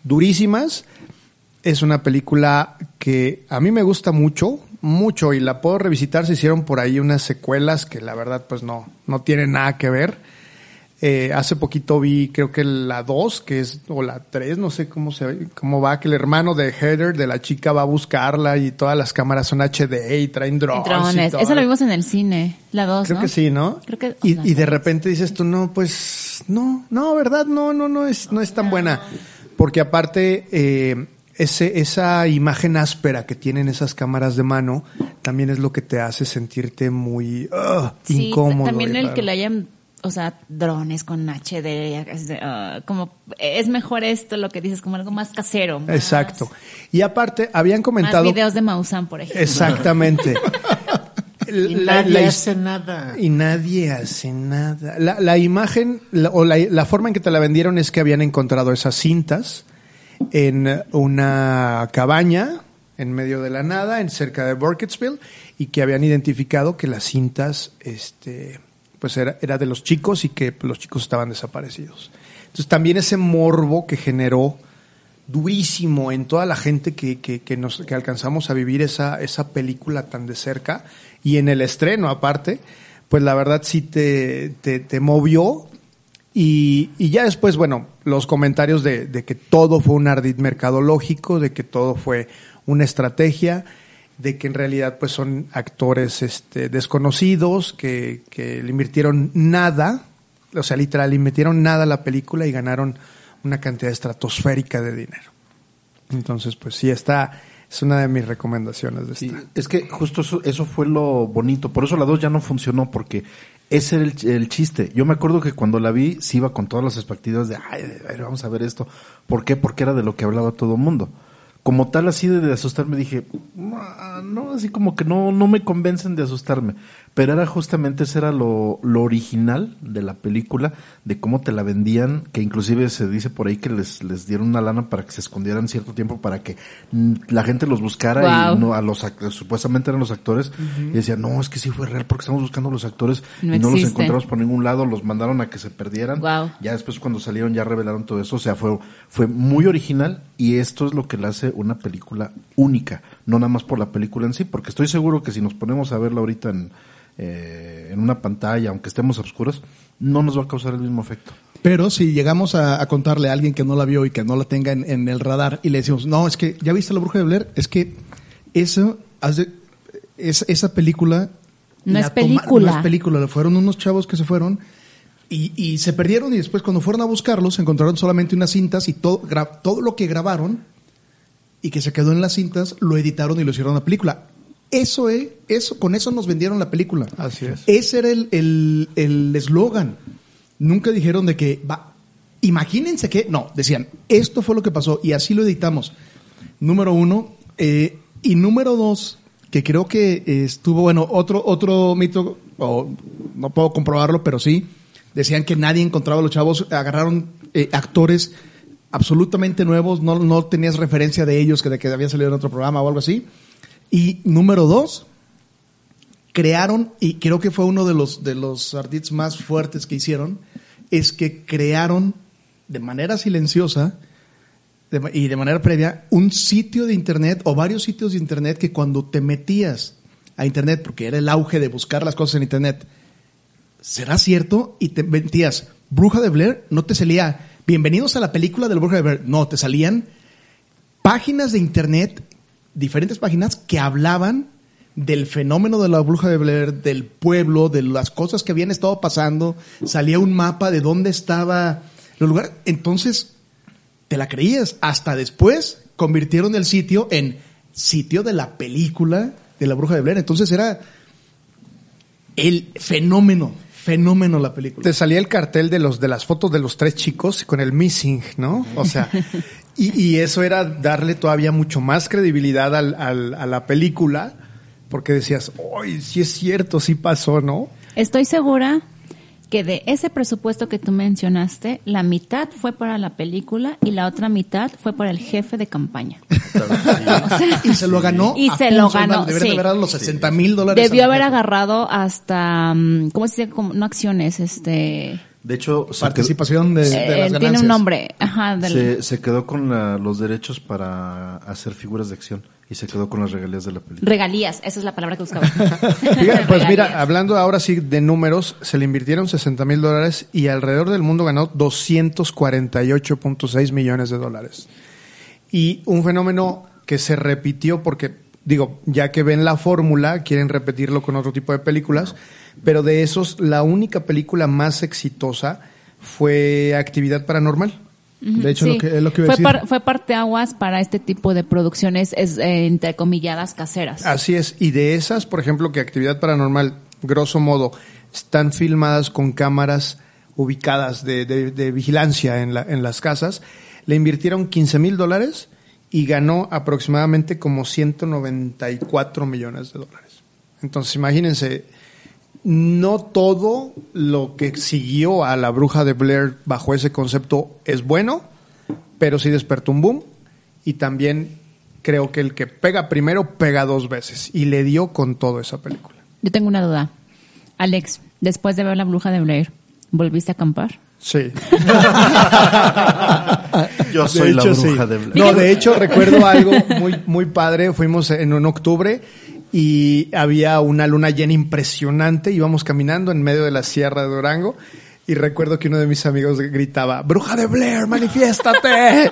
durísimas. Es una película que a mí me gusta mucho, mucho, y la puedo revisitar. Se hicieron por ahí unas secuelas que la verdad pues no, no tienen nada que ver. Eh, hace poquito vi, creo que la 2, que es, o la 3, no sé cómo se cómo va, que el hermano de Heather, de la chica, va a buscarla y todas las cámaras son HD y traen drones. y Drones. todo. Eso lo vimos en el cine, la 2, Creo ¿no? que sí, ¿no? Creo que- y de repente dices tú, no, pues, no, no, ¿verdad? No, no, no es, no es tan buena. Porque aparte, eh, ese, esa imagen áspera que tienen esas cámaras de mano, también es lo que te hace sentirte muy Sí, incómodo. también y el raro. que le hayan, o sea, drones con HD, ah, como es mejor esto, lo que dices, como algo más casero. más- Exacto. Y aparte, habían Más comentado... videos de Maussan, por ejemplo. Exactamente. Y La- nadie la his- hace nada. Y nadie hace nada. La, la imagen la- o la, la forma en que te la vendieron es que habían encontrado esas cintas en una cabaña en medio de la nada, en cerca de Burkittsville, y que habían identificado que las cintas, este, pues era, era de los chicos y que los chicos estaban desaparecidos. Entonces también ese morbo que generó durísimo en toda la gente que, que, que nos, que alcanzamos a vivir esa, esa película tan de cerca y en el estreno aparte, pues la verdad sí te, te, te movió y, y ya después, bueno, los comentarios de, de que todo fue un ardid mercadológico, de que todo fue una estrategia, de que en realidad pues son actores este, desconocidos, que, que le invirtieron nada, o sea, literal, le invirtieron nada a la película y ganaron una cantidad estratosférica de dinero. Entonces, pues sí, está, es una de mis recomendaciones de esta. Sí, es que justo eso, eso fue lo bonito. Por eso la 2 ya no funcionó, porque ese era el, el, chiste. Yo me acuerdo que cuando la vi, sí iba con todas las expectativas de, ay, vamos a ver esto. ¿Por qué? Porque era de lo que hablaba todo el mundo. Como tal, así de, de asustarme, dije, no, así como que no, no me convencen de asustarme. Pero era justamente, ese era lo, lo original de la película, de cómo te la vendían, que inclusive se dice por ahí que les, les dieron una lana para que se escondieran cierto tiempo para que la gente los buscara Wow. y no a los supuestamente eran los actores y decían, no, es que sí fue real porque estamos buscando los actores No y no los encontramos por ningún lado, los mandaron a que se perdieran. Wow. Ya después cuando salieron ya revelaron todo eso, o sea, fue, fue muy original y esto es lo que le hace una película única, no nada más por la película en sí, porque estoy seguro que si nos ponemos a verla ahorita en, eh, en una pantalla, aunque estemos a oscuras, no nos va a causar el mismo efecto. Pero si llegamos a, a contarle a alguien que no la vio y que no la tenga en, en el radar y le decimos, no, es que ya viste la bruja de Blair, es que eso, es- esa película... No la es película. no es película, fueron unos chavos que se fueron y, y se perdieron y después cuando fueron a buscarlos encontraron solamente unas cintas y todo, gra- todo lo que grabaron y que se quedó en las cintas lo editaron y lo hicieron a película. Eso es, eso, con eso nos vendieron la película. Así es. Ese era el el- el eslogan. Nunca dijeron de que, va, imagínense que, no, decían, esto fue lo que pasó y así lo editamos. Número uno. eh, y número dos, que creo que eh, estuvo, bueno, otro, otro mito, o no puedo comprobarlo, pero sí, decían que nadie encontraba a los chavos, agarraron eh, actores absolutamente nuevos, no, no tenías referencia de ellos que de que habían salido en otro programa o algo así. Y número dos, crearon, y creo que fue uno de los, de los ardits más fuertes que hicieron, es que crearon de manera silenciosa y de manera previa un sitio de internet o varios sitios de internet que cuando te metías a internet, porque era el auge de buscar las cosas en internet, ¿será cierto? Y te metías, Bruja de Blair, no te salía, bienvenidos a la película de la Bruja de Blair, no, te salían páginas de internet, diferentes páginas que hablaban del fenómeno de la bruja de Blair, del pueblo, de las cosas que habían estado pasando, salía un mapa de dónde estaba el lugar. Entonces, te la creías. Hasta después convirtieron el sitio en sitio de la película de la bruja de Blair. Entonces era el fenómeno, fenómeno la película. Te salía el cartel de los de las fotos de los tres chicos con el missing, ¿no? O sea, y, y eso era darle todavía mucho más credibilidad al, al- a la película, porque decías, ¡ay, sí es cierto, sí pasó, ¿no? Estoy segura que de ese presupuesto que tú mencionaste, la mitad fue para la película y la otra mitad fue para el jefe de campaña. y se lo ganó. Y se lo ganó, sí. haber dado los 60 mil dólares. Debió haber agarrado hasta, mm, ¿cómo se dice? Como- no acciones, este... De hecho, Participación de, de eh, las tiene un nombre. Ajá, del- Se, se quedó con la- los derechos para hacer figuras de acción y se quedó con las regalías de la película. Regalías, esa es la palabra que buscaba. Fíjate, pues Regalías. mira, hablando ahora sí de números, se le invirtieron 60 mil dólares y alrededor del mundo ganó 248.6 millones de dólares. Y un fenómeno que se repitió porque, digo, ya que ven la fórmula, quieren repetirlo con otro tipo de películas, pero de esos, la única película más exitosa fue Actividad Paranormal. De hecho, Sí. lo que, es lo que iba a fue, decir. par- fue parteaguas para este tipo de producciones, es, eh, entrecomilladas, caseras. Así es, y de esas, por ejemplo, que actividad paranormal, grosso modo, están filmadas con cámaras ubicadas de, de- de vigilancia en, la- en las casas, le invirtieron 15 mil dólares y ganó aproximadamente como 194 millones de dólares. Entonces, imagínense, no todo lo que siguió a la bruja de Blair bajo ese concepto es bueno, pero sí despertó un boom y también creo que el que pega primero pega dos veces y le dio con todo esa película. Yo tengo una duda. Alex, después de ver La Bruja de Blair, ¿volviste a acampar? Sí. Yo soy la hecho, bruja sí. de No, de hecho recuerdo algo muy, muy padre. Fuimos en un octubre y había una luna llena impresionante. Íbamos caminando en medio de la sierra de Durango. Y recuerdo que uno de mis amigos gritaba, Bruja de Blair, manifiéstate.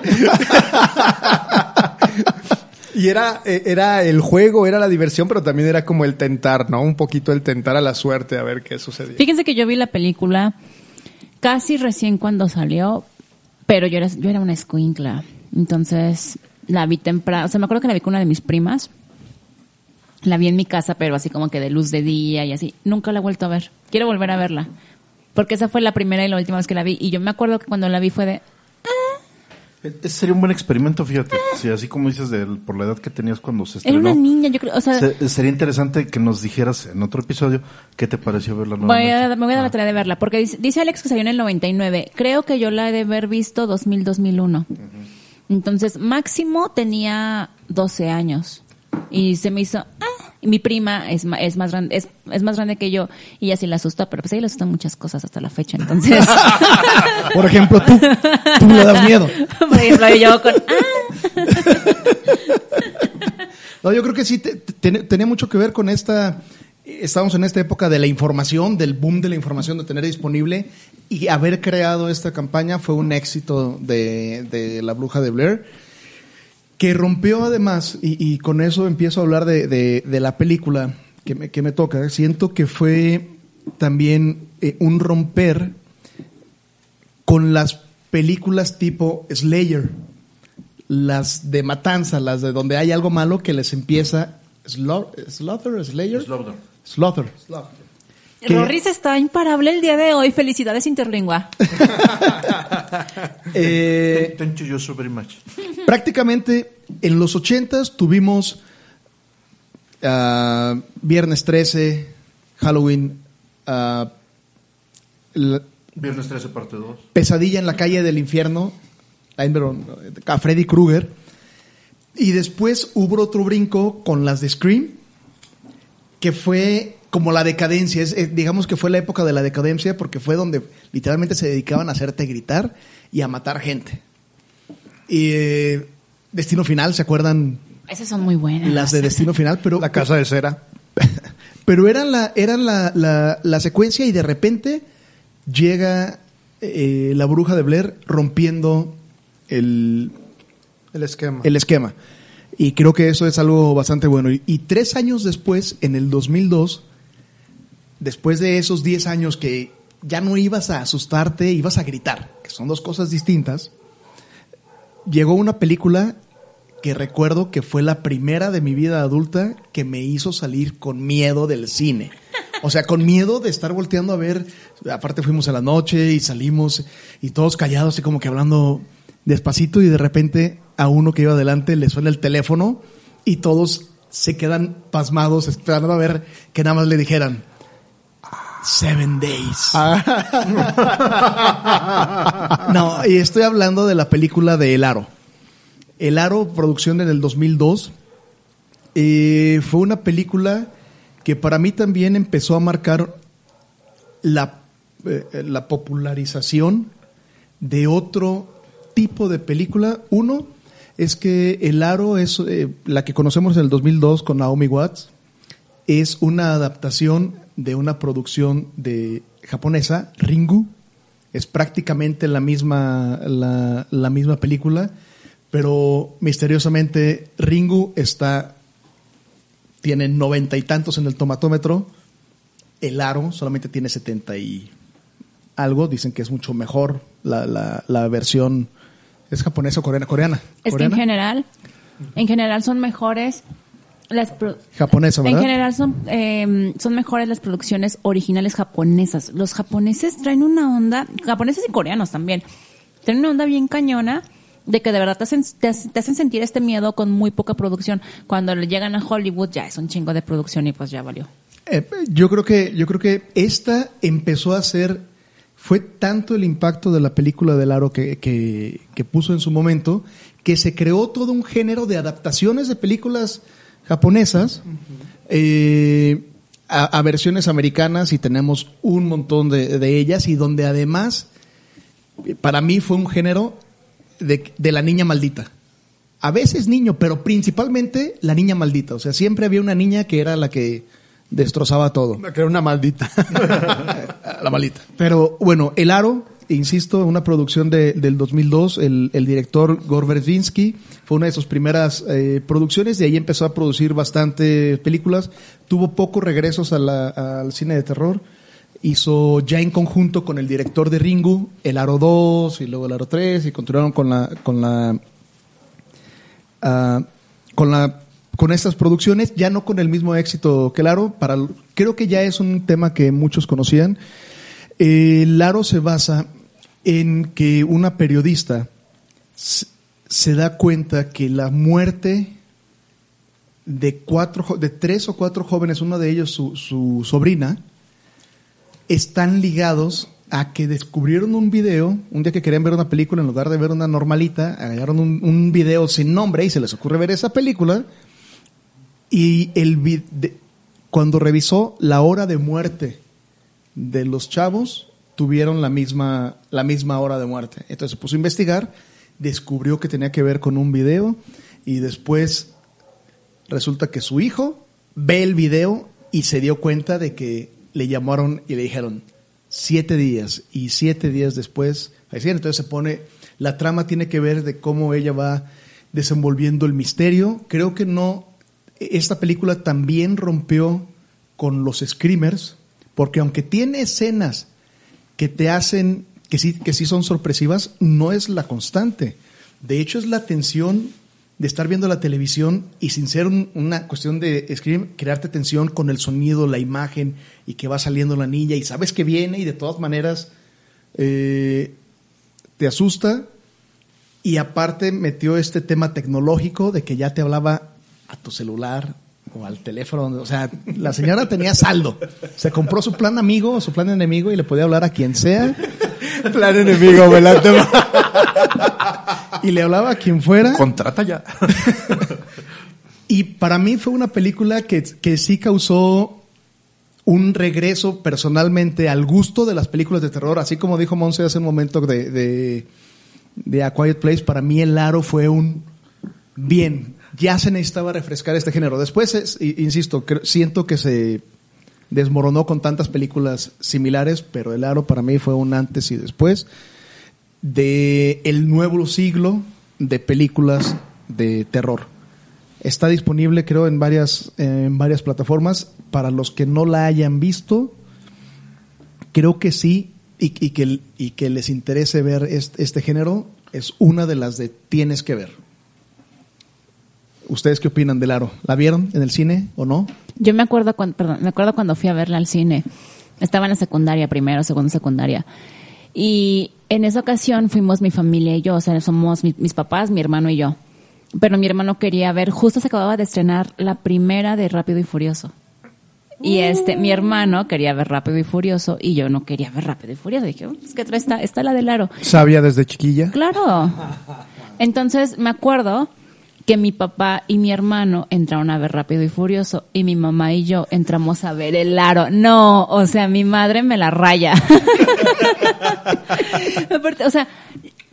y era, eh, era el juego, era la diversión, pero también era como el tentar, ¿no? Un poquito el tentar a la suerte a ver qué sucedía. Fíjense que yo vi la película casi recién cuando salió, pero yo era, yo era una escuincla. Entonces la vi temprano. O sea, me acuerdo que la vi con una de mis primas. La vi en mi casa, pero así como que de luz de día y así. Nunca la he vuelto a ver. Quiero volver a verla. Porque esa fue la primera y la última vez que la vi. Y yo me acuerdo que cuando la vi fue de... Ese sería un buen experimento, fíjate. Sí, así como dices de, por la edad que tenías cuando se Era estrenó. una niña, yo creo. O sea, Se- sería interesante que nos dijeras en otro episodio qué te pareció verla Voy nuevamente. a, me voy a dar la tarea de verla, porque dice, dice Alex que salió en el 99. Creo que yo la he de haber visto 2000-2001. Entonces, máximo tenía 12 años. Y se me hizo... Ah, y mi prima es, es, más grande, es, es más grande que yo y ella sí la asustó, pero pues a ella le asustan muchas cosas hasta la fecha. Entonces, Por ejemplo, tú, tú le das miedo. por ejemplo, yo con... Ah, No, yo creo que sí te- tenía mucho que ver con esta. Estamos en esta época de la información, del boom de la información, de tener disponible y haber creado esta campaña fue un éxito de, de La Bruja de Blair, que rompió además, y, y con eso empiezo a hablar de, de- de la película que me, que me toca. Siento que fue también eh, un romper con las películas tipo Slayer las de matanza, las de donde hay algo malo que les empieza Slaughter, Slayer, Slaughter. Slaughter. ¿Qué? Rorris está imparable el día de hoy. Felicidades, Interlingua. Eh, Thank you so very much. prácticamente en los ochentas tuvimos ah, Viernes 13, Halloween, ah, la- Viernes 13, parte 2. Pesadilla en la calle del infierno, a Freddy Krueger. Y después hubo otro brinco con las de Scream, que fue como la decadencia. Es, es- digamos que fue la época de la decadencia porque fue donde literalmente se dedicaban a hacerte gritar y a matar gente. Y eh, Destino Final, ¿se acuerdan? Esas son muy buenas. Las de Destino Final, pero La casa de cera. pero eran la, eran la, la, la secuencia y de repente llega eh, la bruja de Blair rompiendo el, El esquema. el esquema. Y creo que eso es algo bastante bueno. Y, y tres años después, en el 2002, después de esos 10 años que ya no ibas a asustarte, ibas a gritar, que son dos cosas distintas, llegó una película que recuerdo que fue la primera de mi vida adulta que me hizo salir con miedo del cine. O sea, con miedo de estar volteando a ver, aparte fuimos a la noche y salimos y todos callados y como que hablando despacito y de repente a uno que iba adelante le suena el teléfono y todos se quedan pasmados esperando a ver que nada más le dijeran Seven Days. No, y estoy hablando de la película de El Aro. El Aro, producción en el 2002, eh, fue una película que para mí también empezó a marcar la, eh, la popularización de otro tipo de película. Uno es que El Aro es eh, la que conocemos en el 2002 con Naomi Watts. Es una adaptación de una producción de japonesa, Ringu. Es prácticamente la misma, la, la misma película, pero misteriosamente Ringu está, tiene noventa y tantos en el tomatómetro. El Aro solamente tiene setenta y algo. Dicen que es mucho mejor la, la, la versión. ¿Es japonesa o coreana? Coreana. Es que en general, en general son mejores las Japonesa, en ¿verdad? general son eh, son mejores las producciones originales japonesas. Los japoneses traen una onda, japoneses y coreanos también, traen una onda bien cañona de que de verdad te hacen, te, hace- te hacen sentir este miedo con muy poca producción. Cuando le llegan a Hollywood ya es un chingo de producción y pues ya valió. Eh, yo creo que yo creo que esta empezó a ser fue tanto el impacto de la película del aro que, que, que puso en su momento que se creó todo un género de adaptaciones de películas japonesas eh, a, a versiones americanas y tenemos un montón de, de ellas y donde además para mí fue un género de, de la niña maldita. A veces niño, pero principalmente la niña maldita. O sea, siempre había una niña que era la que destrozaba todo. Que era una maldita. la maldita. Pero bueno, El Aro, insisto, una producción de- del 2002, el, el director Gore fue una de sus primeras eh, producciones, de ahí empezó a producir bastantes películas, tuvo pocos regresos a al cine de terror, hizo ya en conjunto con el director de Ringu, El Aro 2 y luego El Aro 3 y continuaron con la... Con la ah, con la con estas producciones, ya no con el mismo éxito que Laro, para, creo que ya es un tema que muchos conocían. Eh, Laro se basa en que una periodista se da cuenta que la muerte de cuatro, de tres o cuatro jóvenes, uno de ellos su, sobrina, están ligados a que descubrieron un video, un día que querían ver una película, en lugar de ver una normalita, agarraron un, video sin nombre y se les ocurre ver esa película. Y el cuando revisó la hora de muerte de los chavos, tuvieron la misma, la misma hora de muerte. Entonces se puso a investigar, descubrió que tenía que ver con un video y después resulta que su hijo ve el video y se dio cuenta de que le llamaron y le dijeron siete días y siete días después. Entonces se pone, la trama tiene que ver de cómo ella va desenvolviendo el misterio. Creo que no, esta película también rompió con los screamers, porque aunque tiene escenas que te hacen, que sí, que sí son sorpresivas, no es la constante. De hecho, es la tensión de estar viendo la televisión y sin ser un- una cuestión de scream, crearte tensión con el sonido, la imagen y que va saliendo la niña y sabes que viene y de todas maneras eh, te asusta. Y aparte metió este tema tecnológico de que ya te hablaba a tu celular o al teléfono. O sea, la señora tenía saldo. Se compró su plan amigo o su plan enemigo y le podía hablar a quien sea. Plan enemigo, me la temo. Y le hablaba a quien fuera. Contrata ya. Y para mí fue una película que, que sí causó un regreso personalmente al gusto de las películas de terror, así como dijo Monse hace un momento de, de, de A Quiet Place, para mí El Aro fue un bien, ya se necesitaba refrescar este género. Después, insisto, siento que se desmoronó con tantas películas similares, pero El Aro para mí fue un antes y después de el nuevo siglo de películas de terror. Está disponible, creo, en varias, en varias plataformas. Para los que no la hayan visto, creo que sí, y, que, y que les interese ver este género, es una de las de tienes que ver. ¿Ustedes qué opinan del aro? ¿La vieron en el cine o no? Yo me acuerdo cuando, perdón, me acuerdo cuando fui a verla al cine. Estaba en la secundaria, primero, segundo, secundaria. Y en esa ocasión fuimos mi familia y yo, o sea, somos mi- mis papás, mi hermano y yo. Pero mi hermano quería ver, justo se acababa de estrenar la primera de Rápido y Furioso. Y este, mi hermano quería ver Rápido y Furioso y yo no quería ver Rápido y Furioso. Dije, "Oh, es que trae esta, está la del aro. ¿Sabía desde chiquilla? Claro. Entonces me acuerdo que mi papá y mi hermano entraron a ver Rápido y Furioso y mi mamá y yo entramos a ver el aro. No, o sea, mi madre me la raya. O sea,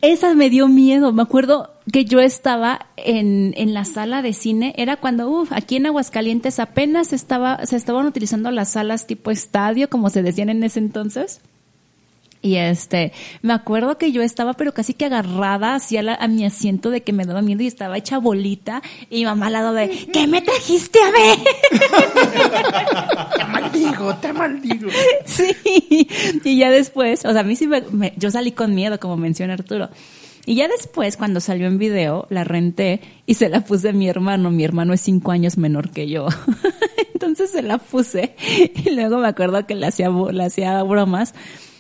esa me dio miedo. Me acuerdo que yo estaba en, en la sala de cine. Era cuando, uff, aquí en Aguascalientes apenas estaba, se estaban utilizando las salas tipo estadio, como se decían en ese entonces. Y este, me acuerdo que yo estaba pero casi que agarrada hacia la, a mi asiento de que me daba miedo y estaba hecha bolita y mi mamá al lado de, ¿qué me trajiste a ver? te maldigo, te maldigo. Sí, y ya después, o sea, a mí sí me, me- yo salí con miedo, como menciona Arturo. Y ya después, cuando salió en video, la renté y se la puse a mi hermano. Mi hermano es cinco años menor que yo. Entonces se la puse y luego me acuerdo que le hacía, le hacía bromas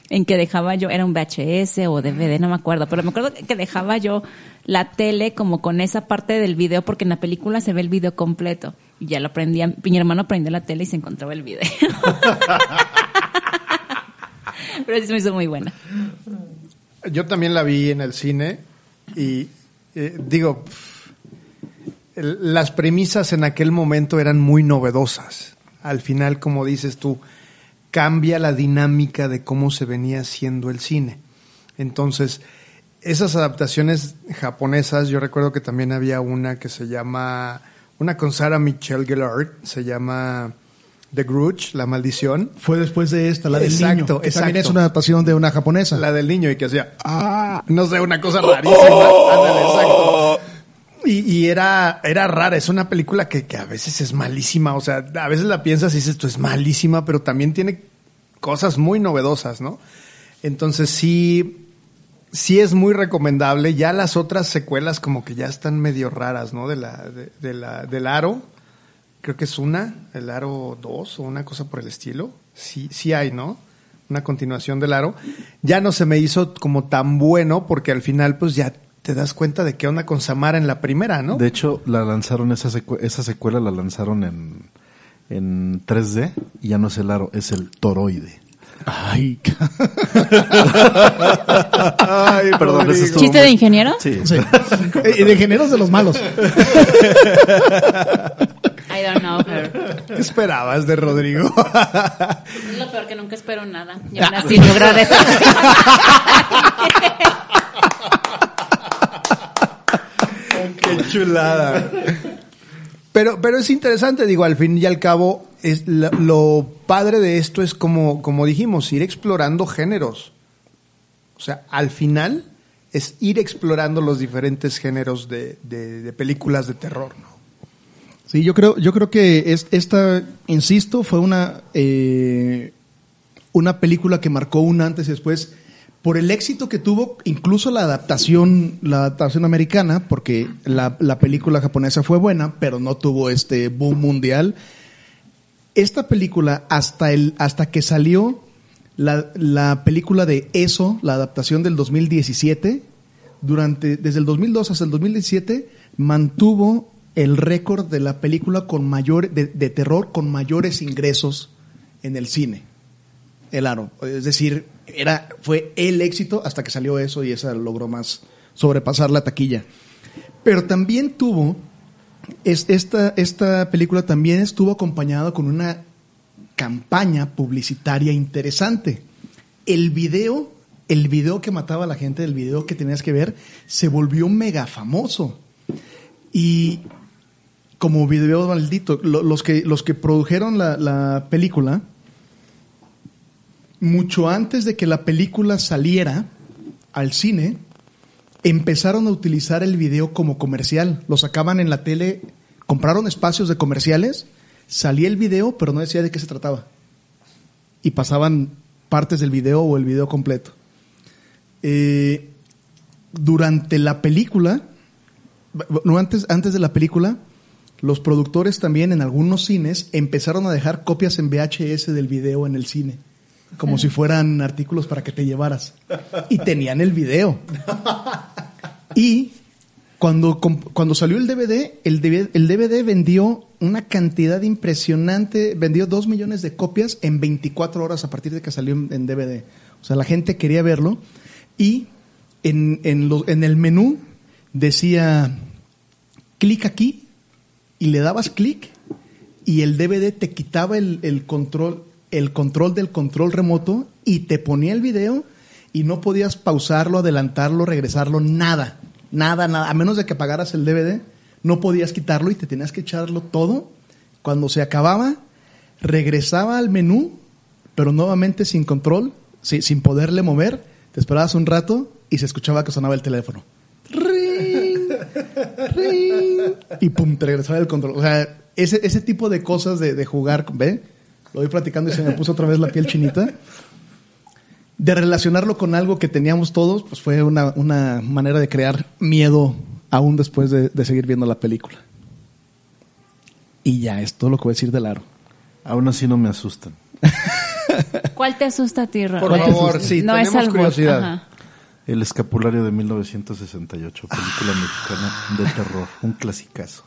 en que dejaba yo, era un VHS o DVD, no me acuerdo, pero me acuerdo que dejaba yo la tele como con esa parte del video porque en la película se ve el video completo. Y ya lo prendía, mi hermano la tele y se encontraba el video. Pero sí me hizo muy buena. Yo también la vi en el cine y eh, digo, las premisas en aquel momento eran muy novedosas. Al final, como dices tú, cambia la dinámica de cómo se venía haciendo el cine. Entonces, esas adaptaciones japonesas, yo recuerdo que también había una que se llama, una con Sarah Michelle Gellar, se llama The Grudge, La Maldición. Fue después de esta, la del Exacto, niño. que también exacto. es una adaptación de una japonesa. La del niño y que hacía, ah, no sé, una cosa rarísima. Ándale, exacto. Y, y era, era rara, es una película que, que a veces es malísima, o sea, a veces la piensas y dices, esto es malísima, pero también tiene cosas muy novedosas, ¿no? Entonces sí, sí es muy recomendable. Ya las otras secuelas como que ya están medio raras, ¿no? De la, de, de la, del Aro, creo que es una, el Aro 2 o una cosa por el estilo. Sí, sí hay, ¿no? Una continuación del Aro. Ya no se me hizo como tan bueno porque al final pues ya te das cuenta de qué onda con Samara en la primera, ¿no? De hecho, la lanzaron, esa, secue- esa secuela la lanzaron en, en 3D y ya no es el aro, es el toroide. Ay, Ay, Perdón, estuvo ¿Chiste muy- de ingeniero? Sí. sí. Eh, de géneros de los malos. I don't know her. ¿Qué esperabas de Rodrigo? Es lo peor que nunca espero nada. Y aún así lograr eso. Qué chulada. Pero, pero es interesante, digo, al fin y al cabo, es la- lo padre de esto es como, como dijimos, ir explorando géneros. O sea, al final es ir explorando los diferentes géneros de, de- de películas de terror, ¿no? Sí, yo creo, yo creo que es, esta, insisto, fue una, eh, una película que marcó un antes y después por el éxito que tuvo, incluso la adaptación, la adaptación americana, porque la, la película japonesa fue buena, pero no tuvo este boom mundial. Esta película, hasta el, hasta que salió la, la película de Eso, la adaptación del 2017, durante, desde el 2002 hasta el 2017, mantuvo el récord de la película con mayor, de, de terror con mayores ingresos en el cine. El aro. Es decir, era, fue el éxito hasta que salió eso y esa logró más sobrepasar la taquilla. Pero también tuvo, es, esta, esta película también estuvo acompañada con una campaña publicitaria interesante. El video, el video que mataba a la gente, el video que tenías que ver, se volvió mega famoso. Y como video maldito, lo- los que, los que produjeron la película, mucho antes de que la película saliera al cine, empezaron a utilizar el video como comercial. Lo sacaban en la tele, compraron espacios de comerciales, salía el video, pero no decía de qué se trataba. Y pasaban partes del video o el video completo. Eh, durante la película, no, antes, antes de la película, los productores también en algunos cines empezaron a dejar copias en VHS del video en el cine, como si fueran artículos para que te llevaras. Y tenían el video. Y cuando, cuando salió el DVD, el DVD, el DVD vendió una cantidad impresionante, vendió dos millones de copias en 24 horas a partir de que salió en DVD. O sea, la gente quería verlo. Y en, en, lo- en el menú decía, clic aquí, y le dabas clic, y el DVD te quitaba el, el control, el control del control remoto, y te ponía el video, y no podías pausarlo, adelantarlo, regresarlo, nada. Nada, nada. A menos de que pagaras el DVD, no podías quitarlo y te tenías que echarlo todo. Cuando se acababa, regresaba al menú, pero nuevamente sin control, si- sin poderle mover. Te esperabas un rato y se escuchaba que sonaba el teléfono. Ring, ring, y pum, te regresaba el control. O sea, ese, ese tipo de cosas de, de jugar, ¿ve? Lo voy platicando y se me puso otra vez la piel chinita. De relacionarlo con algo que teníamos todos, pues fue una, una manera de crear miedo aún después de, de seguir viendo la película. Y ya, es todo lo que voy a decir del aro. Aún así no me asustan. ¿Cuál te asusta a ti, Ro- Por favor, sí, no tenemos es curiosidad. ajá. El escapulario de 1968, película mexicana de terror, un clasicazo.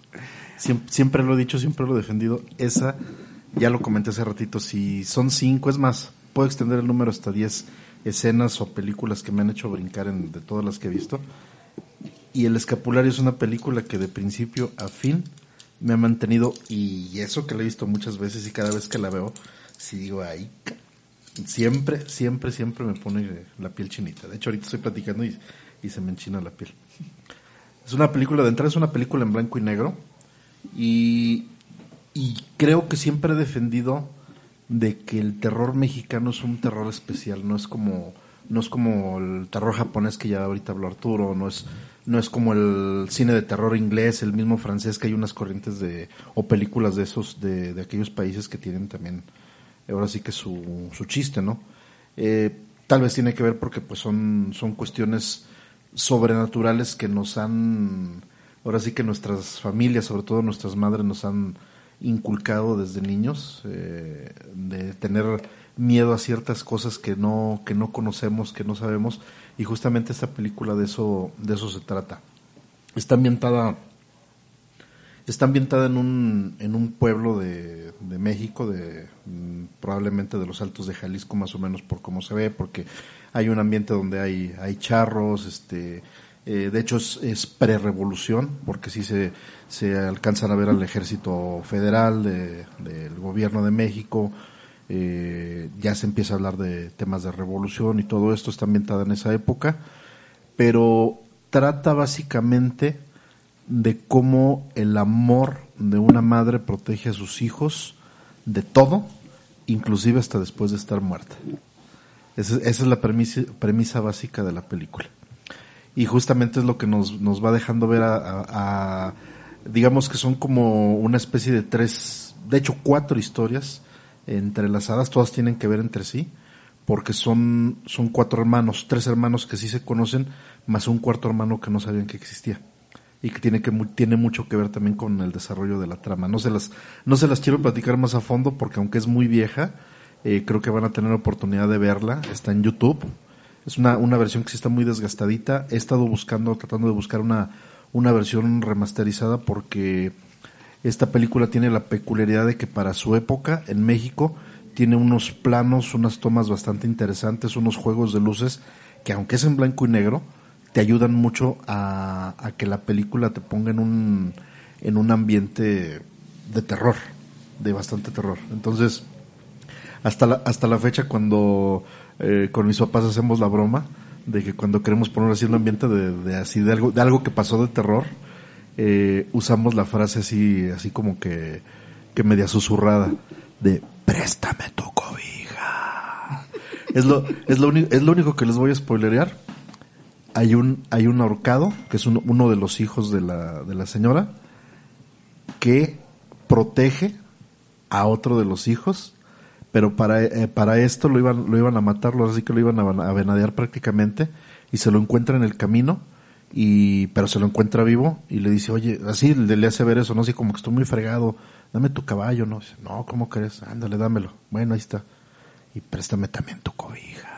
Siempre, siempre lo he dicho, siempre lo he defendido. Esa, ya lo comenté hace ratito, si son cinco, es más, puedo extender el número hasta diez escenas o películas que me han hecho brincar en, de todas las que he visto. Y El escapulario es una película que de principio a fin me ha mantenido, y eso que la he visto muchas veces y cada vez que la veo, sí digo, ca- siempre, siempre, siempre me pone la piel chinita. De hecho, ahorita estoy platicando y, y se me enchina la piel. Es una película, de entrada es una película en blanco y negro y, y creo que siempre he defendido de que el terror mexicano es un terror especial, no es como no es como el terror japonés que ya ahorita habló Arturo, no es no es como el cine de terror inglés, el mismo francés que hay unas corrientes de o películas de esos de, de aquellos países que tienen también ahora sí que su, su chiste, ¿no? Eh, tal vez tiene que ver porque pues son son cuestiones sobrenaturales que nos han ahora sí que nuestras familias, sobre todo nuestras madres nos han inculcado desde niños eh, de tener miedo a ciertas cosas que no que no conocemos que no sabemos y justamente esta película de eso de eso se trata. Está ambientada está ambientada en un en un pueblo de, de México de mm, probablemente de los altos de Jalisco más o menos por cómo se ve porque hay un ambiente donde hay hay charros este eh, de hecho, es, es pre-revolución, porque sí se, se alcanzan a ver al ejército federal de- del gobierno de México. eh, ya se empieza a hablar de temas de revolución y todo esto está ambientada en esa época. Pero trata básicamente de cómo el amor de una madre protege a sus hijos de todo, inclusive hasta después de estar muerta. Esa, esa es la premisa, premisa básica de la película y justamente es lo que nos, nos va dejando ver a, a- digamos que son como una especie de tres, de hecho cuatro historias entrelazadas, todas tienen que ver entre sí, porque son, son cuatro hermanos, tres hermanos que sí se conocen, más un cuarto hermano que no sabían que existía y que tiene que tiene mucho que ver también con el desarrollo de la trama. No se las no se las quiero platicar más a fondo porque aunque es muy vieja, eh, creo que van a tener oportunidad de verla. Está en YouTube. Es una, una versión que sí está muy desgastadita. He estado buscando, tratando de buscar una, una versión remasterizada porque esta película tiene la peculiaridad de que para su época en México tiene unos planos, unas tomas bastante interesantes, unos juegos de luces que aunque es en blanco y negro, te ayudan mucho a, a que la película te ponga en un, en un ambiente de terror, de bastante terror. Entonces, hasta la, hasta la fecha cuando eh, con mis papás hacemos la broma de que cuando queremos poner así un ambiente de, de así de algo de algo que pasó de terror eh, usamos la frase así así como que que media susurrada de préstame tu cobija es lo es lo único es lo único que les voy a spoilerear. Hay un hay un ahorcado que es un- uno de los hijos de la de la señora que protege a otro de los hijos, pero para, eh, para esto lo iban, lo iban a matarlo, así que lo iban a, a venadear prácticamente, y se lo encuentra en el camino, y, pero se lo encuentra vivo, y le dice, oye, así le, le hace ver eso, ¿no? Así como que estoy muy fregado, dame tu caballo, ¿no? Dice, no, ¿cómo crees? Ándale, dámelo. Bueno, ahí está. Y préstame también tu cobija.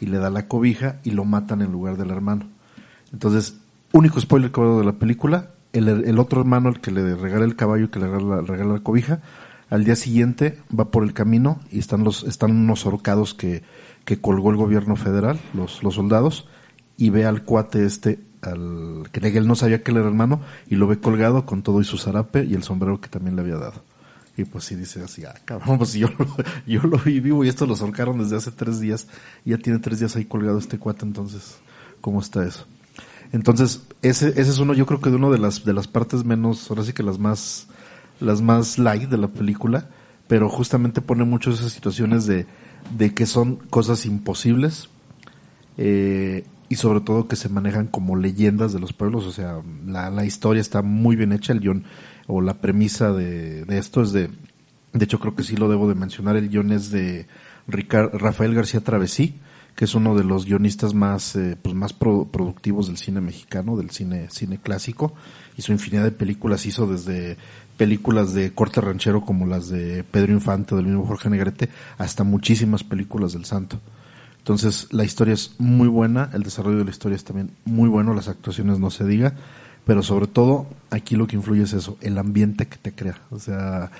Y le da la cobija y lo matan en lugar del hermano. Entonces, único spoiler que de la película, el, el otro hermano, el que le regala el caballo que le regala, regala la cobija, al día siguiente va por el camino y están los, están unos ahorcados que, que colgó el gobierno federal, los, los soldados, y ve al cuate este, al, que él no sabía que él era hermano, y lo ve colgado con todo y su zarape y el sombrero que también le había dado. Y pues sí dice así, ah, cabrón, pues yo, yo lo vi vivo y esto lo ahorcaron desde hace tres días, ya tiene tres días ahí colgado este cuate, entonces, ¿cómo está eso? Entonces, ese, ese es uno, yo creo que de uno de las, de las partes menos, ahora sí que las más, las más light de la película, pero justamente pone muchas esas situaciones de, de que son cosas imposibles, eh, y sobre todo que se manejan como leyendas de los pueblos, o sea, la, la historia está muy bien hecha, el guion, o la premisa de, de esto es de, de hecho creo que sí lo debo de mencionar, el guion es de Rafael García Travesí, que es uno de los guionistas más, eh, pues más pro- productivos del cine mexicano, del cine, cine clásico. Hizo infinidad de películas, hizo desde películas de corte ranchero como las de Pedro Infante, del mismo Jorge Negrete, hasta muchísimas películas del Santo. Entonces, la historia es muy buena, el desarrollo de la historia es también muy bueno, las actuaciones no se diga, pero sobre todo, aquí lo que influye es eso, el ambiente que te crea. O sea,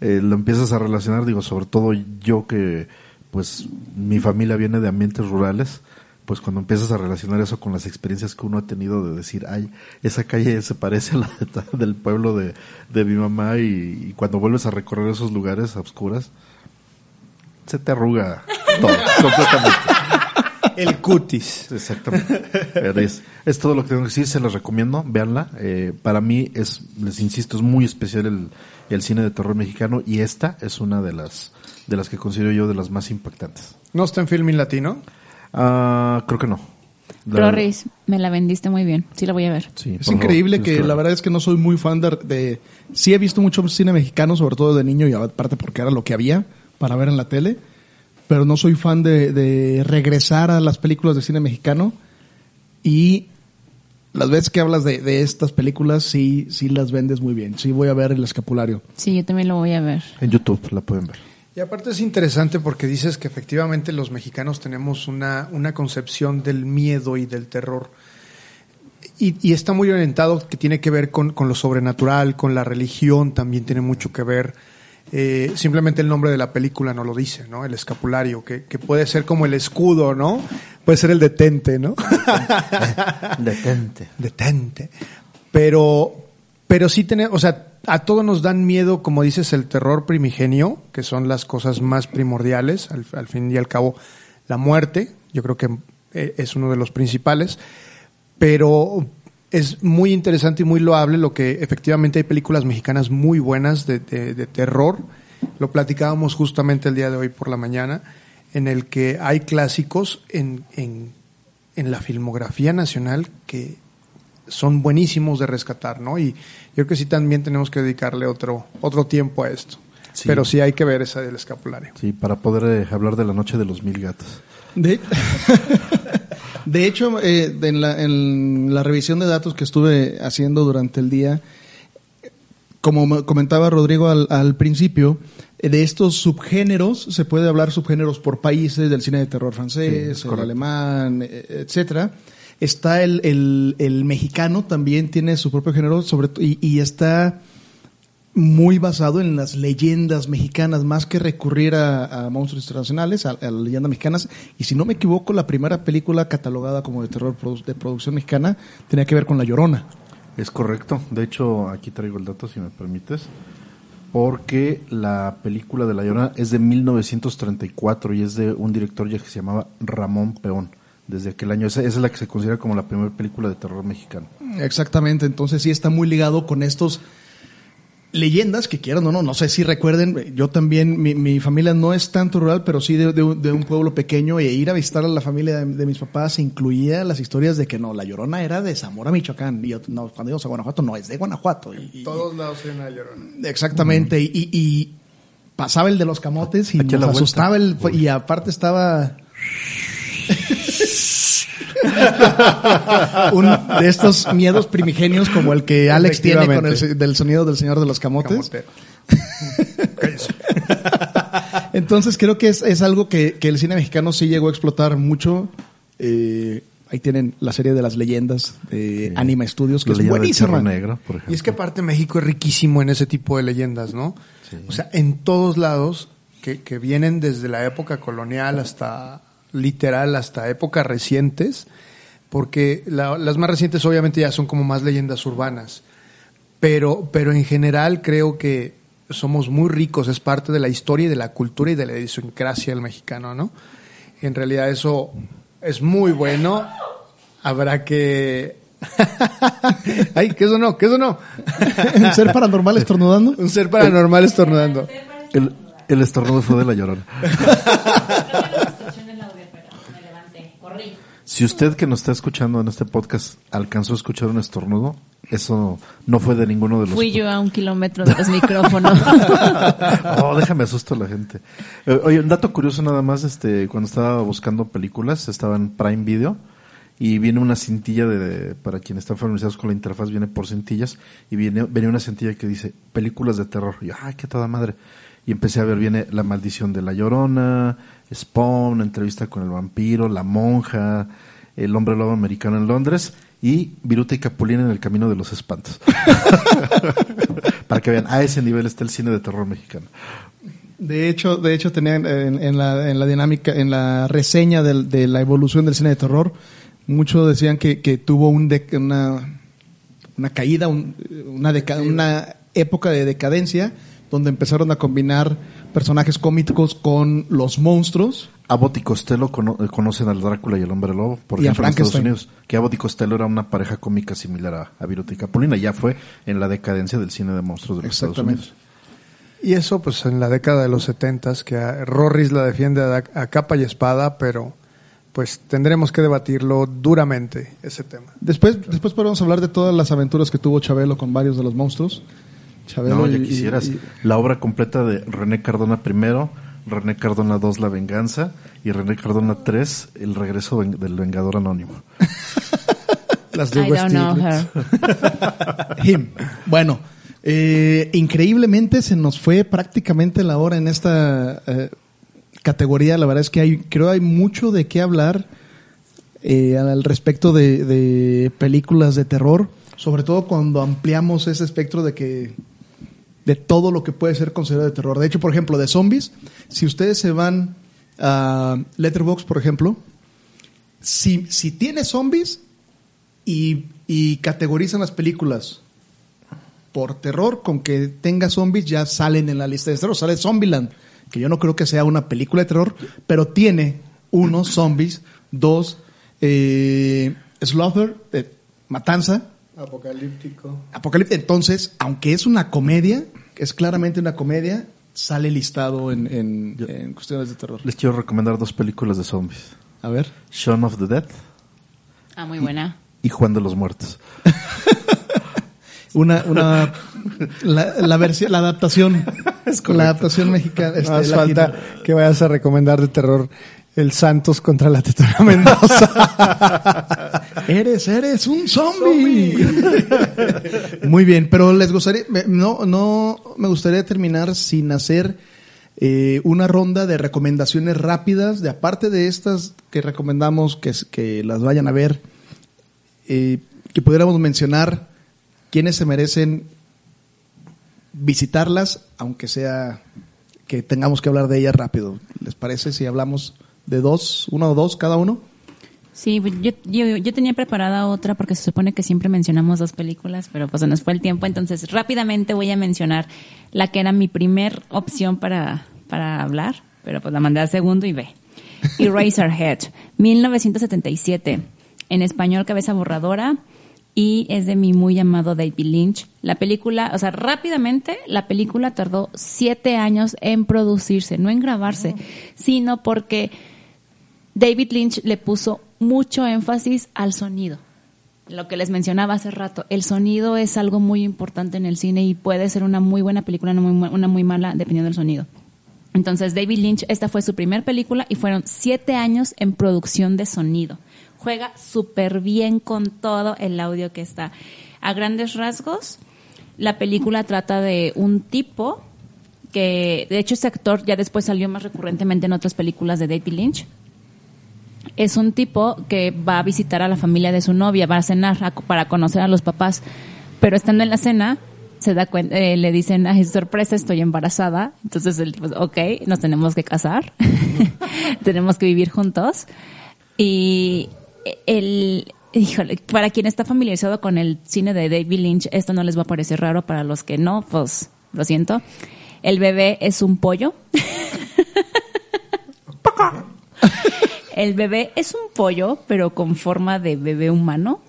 eh, lo empiezas a relacionar, digo, sobre todo yo que, pues, mi familia viene de ambientes rurales, pues cuando empiezas a relacionar eso con las experiencias que uno ha tenido de decir, ay, esa calle se parece a la de del pueblo de, de mi mamá y, y cuando vuelves a recorrer esos lugares a oscuras, se te arruga todo, completamente. El cutis. Exactamente. Pero Es, es todo lo que tengo que decir, se los recomiendo, véanla. Eh, para mí es, les insisto, es muy especial el, el cine de terror mexicano y esta es una de las de las que considero yo de las más impactantes. ¿No está en Filming Latino? Ah, creo que no. La- Flores, me la vendiste muy bien. Sí la voy a ver. Sí, Es increíble favor, que la verdad es que no soy muy fan de, de- Sí he visto mucho cine mexicano, sobre todo de niño y aparte porque era lo que había para ver en la tele, pero no soy fan de, de regresar a las películas de cine mexicano y las veces que hablas de, de estas películas sí, sí las vendes muy bien. Sí voy a ver El Escapulario. Sí, yo también lo voy a ver. En YouTube la pueden ver. Y aparte es interesante porque dices que efectivamente los mexicanos tenemos una, una concepción del miedo y del terror. Y, y está muy orientado que tiene que ver con, con lo sobrenatural, con la religión, también tiene mucho que ver. Eh, simplemente el nombre de la película no lo dice, ¿no? El escapulario, que, que puede ser como el escudo, ¿no? Puede ser el detente, ¿no? Detente. detente. Pero, pero sí tener, o sea, a todos nos dan miedo, como dices, el terror primigenio, que son las cosas más primordiales, al, fin y al cabo, la muerte, yo creo que eh, es uno de los principales, pero es muy interesante y muy loable lo que efectivamente hay películas mexicanas muy buenas de, de- de terror, lo platicábamos justamente el día de hoy por la mañana, en el que hay clásicos en, en, en la filmografía nacional que son buenísimos de rescatar, ¿no? Y yo creo que sí también tenemos que dedicarle otro, otro tiempo a esto. Sí. Pero sí hay que ver esa del escapulario. Sí, para poder eh, hablar de la noche de los mil gatos. De, de hecho, eh, de- en, la, en la revisión de datos que estuve haciendo durante el día, como me comentaba Rodrigo al, al principio, eh, de estos subgéneros, se puede hablar subgéneros por países, del cine de terror Sí, francés, es el alemán, eh, etcétera. Está el, el, el mexicano, también tiene su propio género, sobre y, y está muy basado en las leyendas mexicanas, más que recurrir a, monstruos internacionales, a, leyendas mexicanas. Y si no me equivoco, la primera película catalogada como de terror de producción mexicana tenía que ver con La Llorona. Es correcto. De hecho, aquí traigo el dato, si me permites. Porque la película de La Llorona es de 1934 y es de un director ya que se llamaba Ramón Peón. Desde aquel año. Esa, esa es la que se considera como la primera película de terror mexicano. Exactamente, entonces sí está muy ligado con estos leyendas que quieran o no, no sé si recuerden, yo también, mi, mi familia no es tanto rural, pero sí de, de un- de un pueblo pequeño e ir a visitar a la familia de, de mis papás incluía las historias de que no, la Llorona era de Zamora, Michoacán, y yo, no, cuando íbamos a Guanajuato, no, es de Guanajuato. Y, y- Todos lados hay una llorona. exactamente, y, y- y pasaba el de los camotes y Aquí nos asustaba el, y aparte estaba... un de estos miedos primigenios como el que Alex tiene con el del sonido del señor de los camotes. Entonces creo que es, es algo que, que el cine mexicano sí llegó a explotar mucho. Eh, ahí tienen la serie de las leyendas de Sí. Anima Studios, que La es buenísima. Cerro Negro, por ejemplo. Y es que aparte México es riquísimo en ese tipo de leyendas, ¿no? Sí. O sea, en todos lados, que, que vienen desde la época colonial hasta literal, hasta épocas recientes, porque la- las más recientes obviamente ya son como más leyendas urbanas, pero, pero en general creo que somos muy ricos, es parte de la historia y de la cultura y de la idiosincrasia del mexicano, ¿no? En realidad eso es muy bueno, habrá que... Ay, ¿qué eso no? ¿Qué eso no? ¿Un ser paranormal estornudando? Un ser paranormal estornudando. El, el estornudo fue de La Llorona. Si usted que nos está escuchando en este podcast alcanzó a escuchar un estornudo, eso no fue de ninguno de los... Fui yo a un kilómetro de los micrófonos. oh, déjame asusto a la gente. Eh, oye, un dato curioso nada más, este, cuando estaba buscando películas, estaba en Prime Video y viene una cintilla de, para quienes están familiarizados con la interfaz, viene por cintillas y viene, venía una cintilla que dice películas de terror. Y yo, ay, qué toda madre. Y empecé a ver, viene La Maldición de la Llorona, Spawn, Entrevista con el Vampiro, La Monja, El Hombre Lobo Americano en Londres y Viruta y Capulina en el Camino de los Espantos. Para que vean, a ese nivel está el cine de terror mexicano. De hecho, de hecho tenían en, en la, en la dinámica, en la reseña del- de la evolución del cine de terror, muchos decían que, que tuvo un de- una, una caída, un- una, deca- una época de decadencia, donde empezaron a combinar personajes cómicos con los monstruos. Abbott y Costello cono- eh, conocen al Drácula y el Hombre Lobo, por Y a ejemplo, en Estados. Unidos. Que Abbott y Costello era una pareja cómica similar a, a Viruta y Capulina. Ya fue en la decadencia del cine de monstruos de los Estados. Unidos. Y eso, pues en la década de los setentas, que a Rorris la defiende a, a capa y espada, pero pues tendremos que debatirlo duramente ese tema. Después, después podemos hablar de todas las aventuras que tuvo Chabelo con varios de los monstruos. Chabelo No, ya y- quisieras. y- La obra completa de René Cardona primero, René Cardona 2, La Venganza, y René Cardona 3, El regreso del Vengador Anónimo. Las de I Hugo don't know Stiglitz. her. Him. Bueno, eh, increíblemente se nos fue prácticamente la hora en esta eh, categoría. La verdad es que hay, creo hay mucho de qué hablar eh, al respecto de, de películas de terror, sobre todo cuando ampliamos ese espectro de que de todo lo que puede ser considerado de terror. De hecho, por ejemplo, de zombies, si ustedes se van a Letterboxd, por ejemplo, si, si tiene zombies y, y categorizan las películas por terror, con que tenga zombies ya salen en la lista de terror. Sale Zombieland, que yo no creo que sea una película de terror, pero tiene uno, zombies, dos, eh, Slaughter, eh, Matanza, Apocalíptico. Apocalipsis. Entonces, aunque es una comedia, es claramente una comedia, sale listado en, en- Yo- en cuestiones de terror. Les quiero recomendar dos películas de zombies. A ver. Shaun of the Dead Ah, muy buena. y Juan de los Muertos. Una, una, la, la versión, la adaptación, la adaptación mexicana. este, Más latina. falta que vayas a recomendar de terror El Santos contra la Tetona Mendoza. Eres, eres un zombie. Muy bien, pero les gustaría, no, no me gustaría terminar sin hacer eh, una ronda de recomendaciones rápidas, de aparte de estas que recomendamos que, que las vayan a ver, eh, que pudiéramos mencionar quiénes se merecen visitarlas, aunque sea que tengamos que hablar de ellas rápido. ¿Les parece si hablamos de dos, uno o dos cada uno? Sí, pues, yo, yo, yo tenía preparada otra porque se supone que siempre mencionamos dos películas, pero pues se nos fue el tiempo. Entonces, rápidamente voy a mencionar la que era mi primer opción para, para hablar, pero pues la mandé al segundo y ve. Eraserhead, 1977. En español, cabeza borradora. Y es de mi muy amado David Lynch. La película, o sea, rápidamente, la película tardó siete años en producirse, no en grabarse, sino porque David Lynch le puso mucho énfasis al sonido. Lo que les mencionaba hace rato, el sonido es algo muy importante en el cine y puede ser una muy buena película, una muy, una muy mala, dependiendo del sonido. Entonces, David Lynch, esta fue su primer película y fueron siete años en producción de sonido. Juega súper bien con todo el audio que está. A grandes rasgos, la película trata de un tipo que, de hecho, este actor ya después salió más recurrentemente en otras películas de David Lynch. Es un tipo que va a visitar a la familia de su novia, va a cenar a- para conocer a los papás, pero estando en la cena se da cuenta, eh, le dicen, ay, sorpresa, estoy embarazada. Entonces él, pues, ok, nos tenemos que casar, tenemos que vivir juntos. Y el, híjole, para quien está familiarizado con el cine de David Lynch, esto no les va a parecer raro, para los que no, pues, lo siento. El bebé es un pollo. El bebé es un pollo, pero con forma de bebé humano.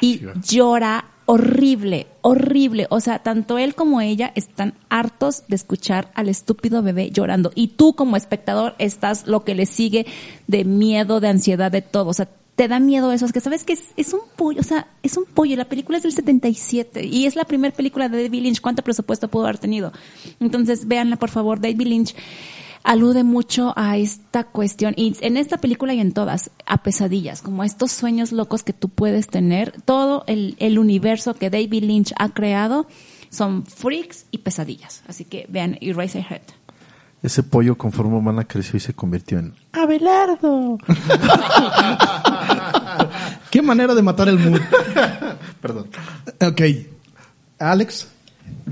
Y llora horrible, horrible. O sea, tanto él como ella están hartos de escuchar al estúpido bebé llorando. Y tú como espectador estás lo que le sigue de miedo, de ansiedad, de todo. O sea, te da miedo eso. Es que sabes que es, es un pollo. O sea, es un pollo. La película es del 77 y es la primera película de David Lynch. ¿Cuánto presupuesto pudo haber tenido? Entonces, véanla, por favor. David Lynch alude mucho a esta cuestión, y en esta película y en todas, a pesadillas, como estos sueños locos que tú puedes tener. Todo el, el universo que David Lynch ha creado son freaks y pesadillas. Así que vean Eraserhead. Ese pollo con forma humana creció y se convirtió en Abelardo. Qué manera de matar el mood. Perdón. Ok. Alex.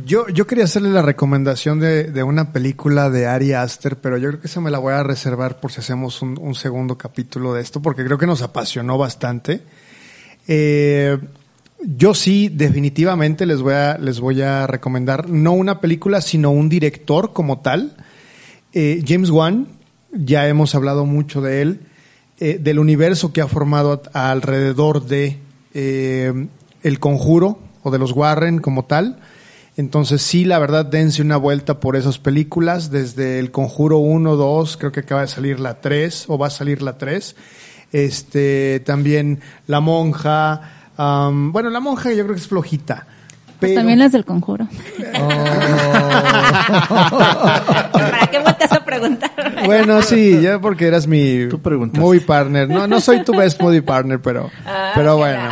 Yo, yo quería hacerle la recomendación de, una película de Ari Aster, pero yo creo que esa me la voy a reservar por si hacemos un, un segundo capítulo de esto, porque creo que nos apasionó bastante. Eh, yo sí, definitivamente les voy a, les voy a recomendar no una película, sino un director como tal. Eh, James Wan, ya hemos hablado mucho de él, eh, del universo que ha formado alrededor de El Conjuro o de los Warren como tal. Entonces sí, la verdad, dense una vuelta por esas películas, desde El Conjuro 1, 2, creo que acaba de salir la 3 o va a salir la 3. Este, también La Monja, bueno, La Monja yo creo que es flojita. Pues también las del conjuro. ¿Para qué volteas a preguntar? Bueno, sí, ya porque eras mi movie partner. No, no soy tu best movie partner, pero, Ah, pero bueno.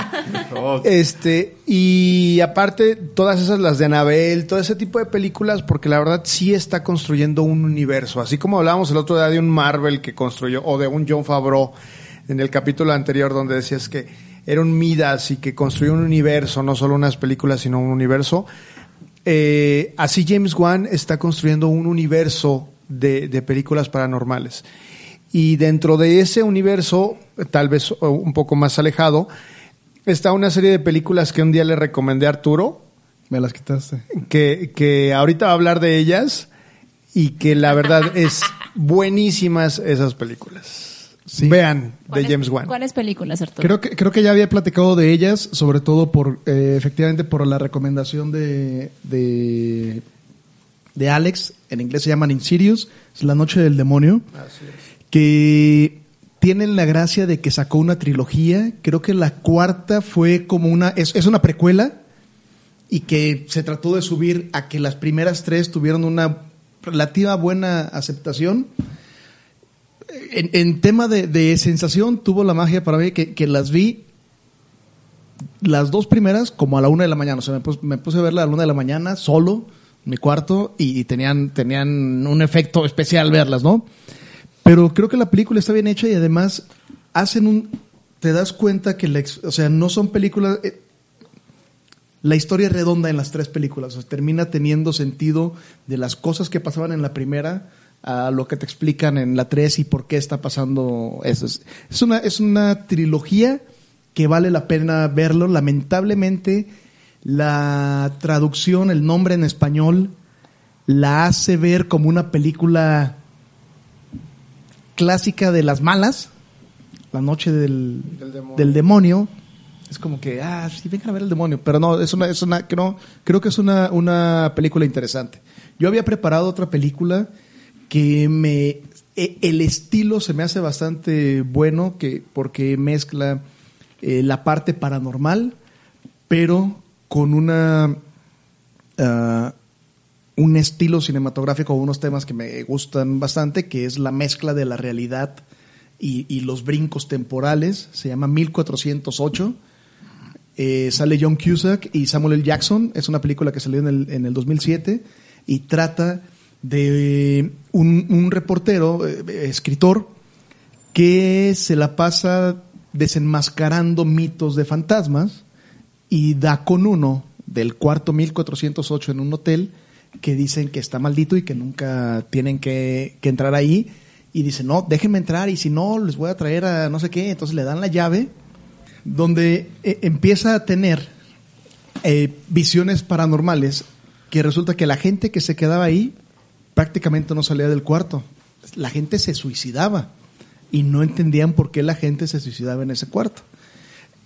Este, y aparte, todas esas, las de Anabel, todo ese tipo de películas, porque la verdad sí está construyendo un universo. Así como hablábamos el otro día de un Marvel que construyó, o de un John Favreau en el capítulo anterior, donde decías que era un Midas y que construyó un universo, no solo unas películas, sino un universo. Eh, así James Wan está construyendo un universo de, de películas paranormales. Y dentro de ese universo, tal vez un poco más alejado, está una serie de películas que un día le recomendé a Arturo, Me las quitaste. que, que ahorita va a hablar de ellas y que la verdad es buenísimas esas películas. Sí. Vean, de ¿Cuáles- James Wan. ¿Cuáles películas, Arturo? Creo que, creo que ya había platicado de ellas, sobre todo por, eh, efectivamente, por la recomendación de, de, de Alex. En inglés se llaman Insidious, es La Noche del Demonio. Que tienen la gracia de que sacó una trilogía. Creo que la cuarta fue como una, es, es una precuela y que se trató de subir a que las primeras tres tuvieron una relativa buena aceptación. En, tema de, sensación, tuvo la magia para mí que, las vi las dos primeras como a la una de la mañana. O sea, me puse, a verla a la una de la mañana solo en mi cuarto y, tenían, tenían un efecto especial verlas, ¿no? Pero creo que la película está bien hecha y además hacen un... Te das cuenta que, la o sea, no son películas... eh, la historia es redonda en las tres películas. O sea, termina teniendo sentido de las cosas que pasaban en la primera a lo que te explican en la tres y por qué está pasando eso. Es, es una, es una trilogía que vale la pena verlo. Lamentablemente, la traducción, el nombre en español, la hace ver como una película clásica de las malas, La Noche del, Del demonio. del demonio. Es como que, ah, sí, vengan a ver el demonio. Pero no, es una, es una, creo, creo que es una, una película interesante. Yo había preparado otra película que me, e- el estilo se me hace bastante bueno, que, porque mezcla eh, la parte paranormal, pero con una, ah, un estilo cinematográfico, unos temas que me gustan bastante, que es la mezcla de la realidad y, los brincos temporales. Se llama 1408. Eh, sale John Cusack y Samuel L. Jackson. Es una película que salió en el, en el 2007 y trata de un, un reportero, eh, escritor, que se la pasa desenmascarando mitos de fantasmas y da con uno del cuarto 1408 en un hotel que dicen que está maldito y que nunca tienen que, que entrar ahí. Y dice, no, déjenme entrar y si no, les voy a traer a no sé qué. Entonces le dan la llave, donde eh, empieza a tener eh, visiones paranormales que resulta que la gente que se quedaba ahí prácticamente no salía del cuarto. La gente se suicidaba y no entendían por qué la gente se suicidaba en ese cuarto.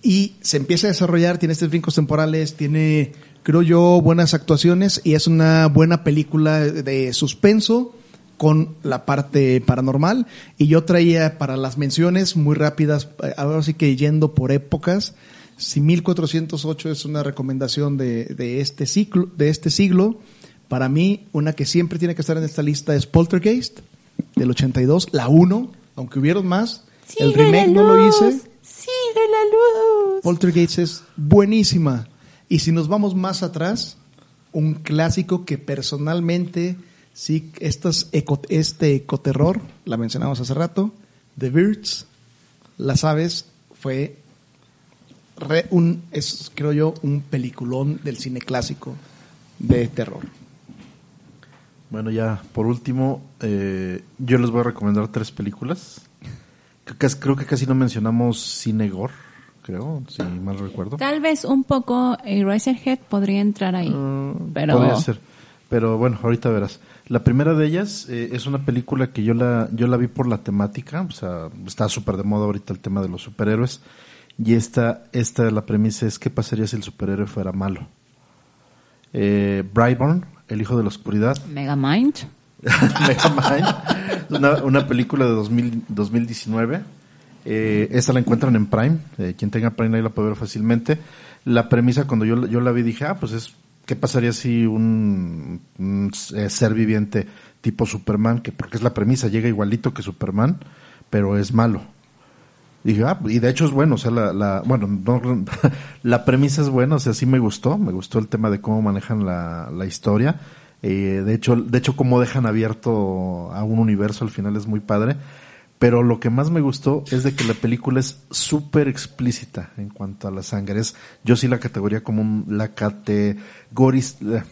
Y se empieza a desarrollar, tiene estos brincos temporales, tiene, creo yo, buenas actuaciones y es una buena película de suspenso con la parte paranormal. Y yo traía para las menciones muy rápidas, eh, ahora sí que yendo por épocas, si 1408 es una recomendación de, de este ciclo, de este siglo, para mí una que siempre tiene que estar en esta lista es Poltergeist del 82, la 1, aunque hubieron más, el remake no lo hice. Sigue la luz. Poltergeist es buenísima. Y si nos vamos más atrás, un clásico que personalmente, sí, estas eco- este ecoterror, la mencionamos hace rato, The Birds, Las Aves, fue re- un, es, creo yo, un peliculón del cine clásico de terror. Bueno, ya por último, eh, yo les voy a recomendar tres películas. Creo que, creo que casi no mencionamos Cine Gore, creo, si mal recuerdo. Tal vez un poco Eraserhead podría entrar ahí. pero Podría ser. Pero bueno, ahorita verás. La primera de ellas eh, es una película que yo la, yo la vi por la temática, o sea, está súper de moda ahorita el tema de los superhéroes. Y esta, esta, la premisa es qué pasaría si el superhéroe fuera malo. Eh, Brightburn, El Hijo de la Oscuridad, Megamind. Megamind, una, una película de 2000 2019. Eh, esta la encuentran en Prime. eh, quien tenga Prime ahí la puede ver fácilmente. La premisa, cuando yo, yo la vi, dije, ah, pues es, ¿qué pasaría si un, un, eh, ser viviente tipo Superman, que porque es la premisa, llega igualito que Superman, pero es malo? Dije, ah, y de hecho es bueno, o sea, la, la bueno, no, la premisa es buena, o sea, sí me gustó, me gustó el tema de cómo manejan la, la historia. Eh, de hecho, de hecho, cómo dejan abierto a un universo al final es muy padre. Pero lo que más me gustó es de que la película es súper explícita en cuanto a la sangre. Es, yo sí la categoría como un, la categoris, eh,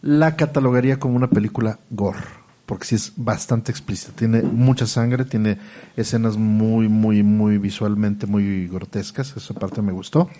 la catalogaría como una película gore. Porque sí es bastante explícita. Tiene mucha sangre, tiene escenas muy, muy, muy visualmente muy grotescas. Esa parte me gustó.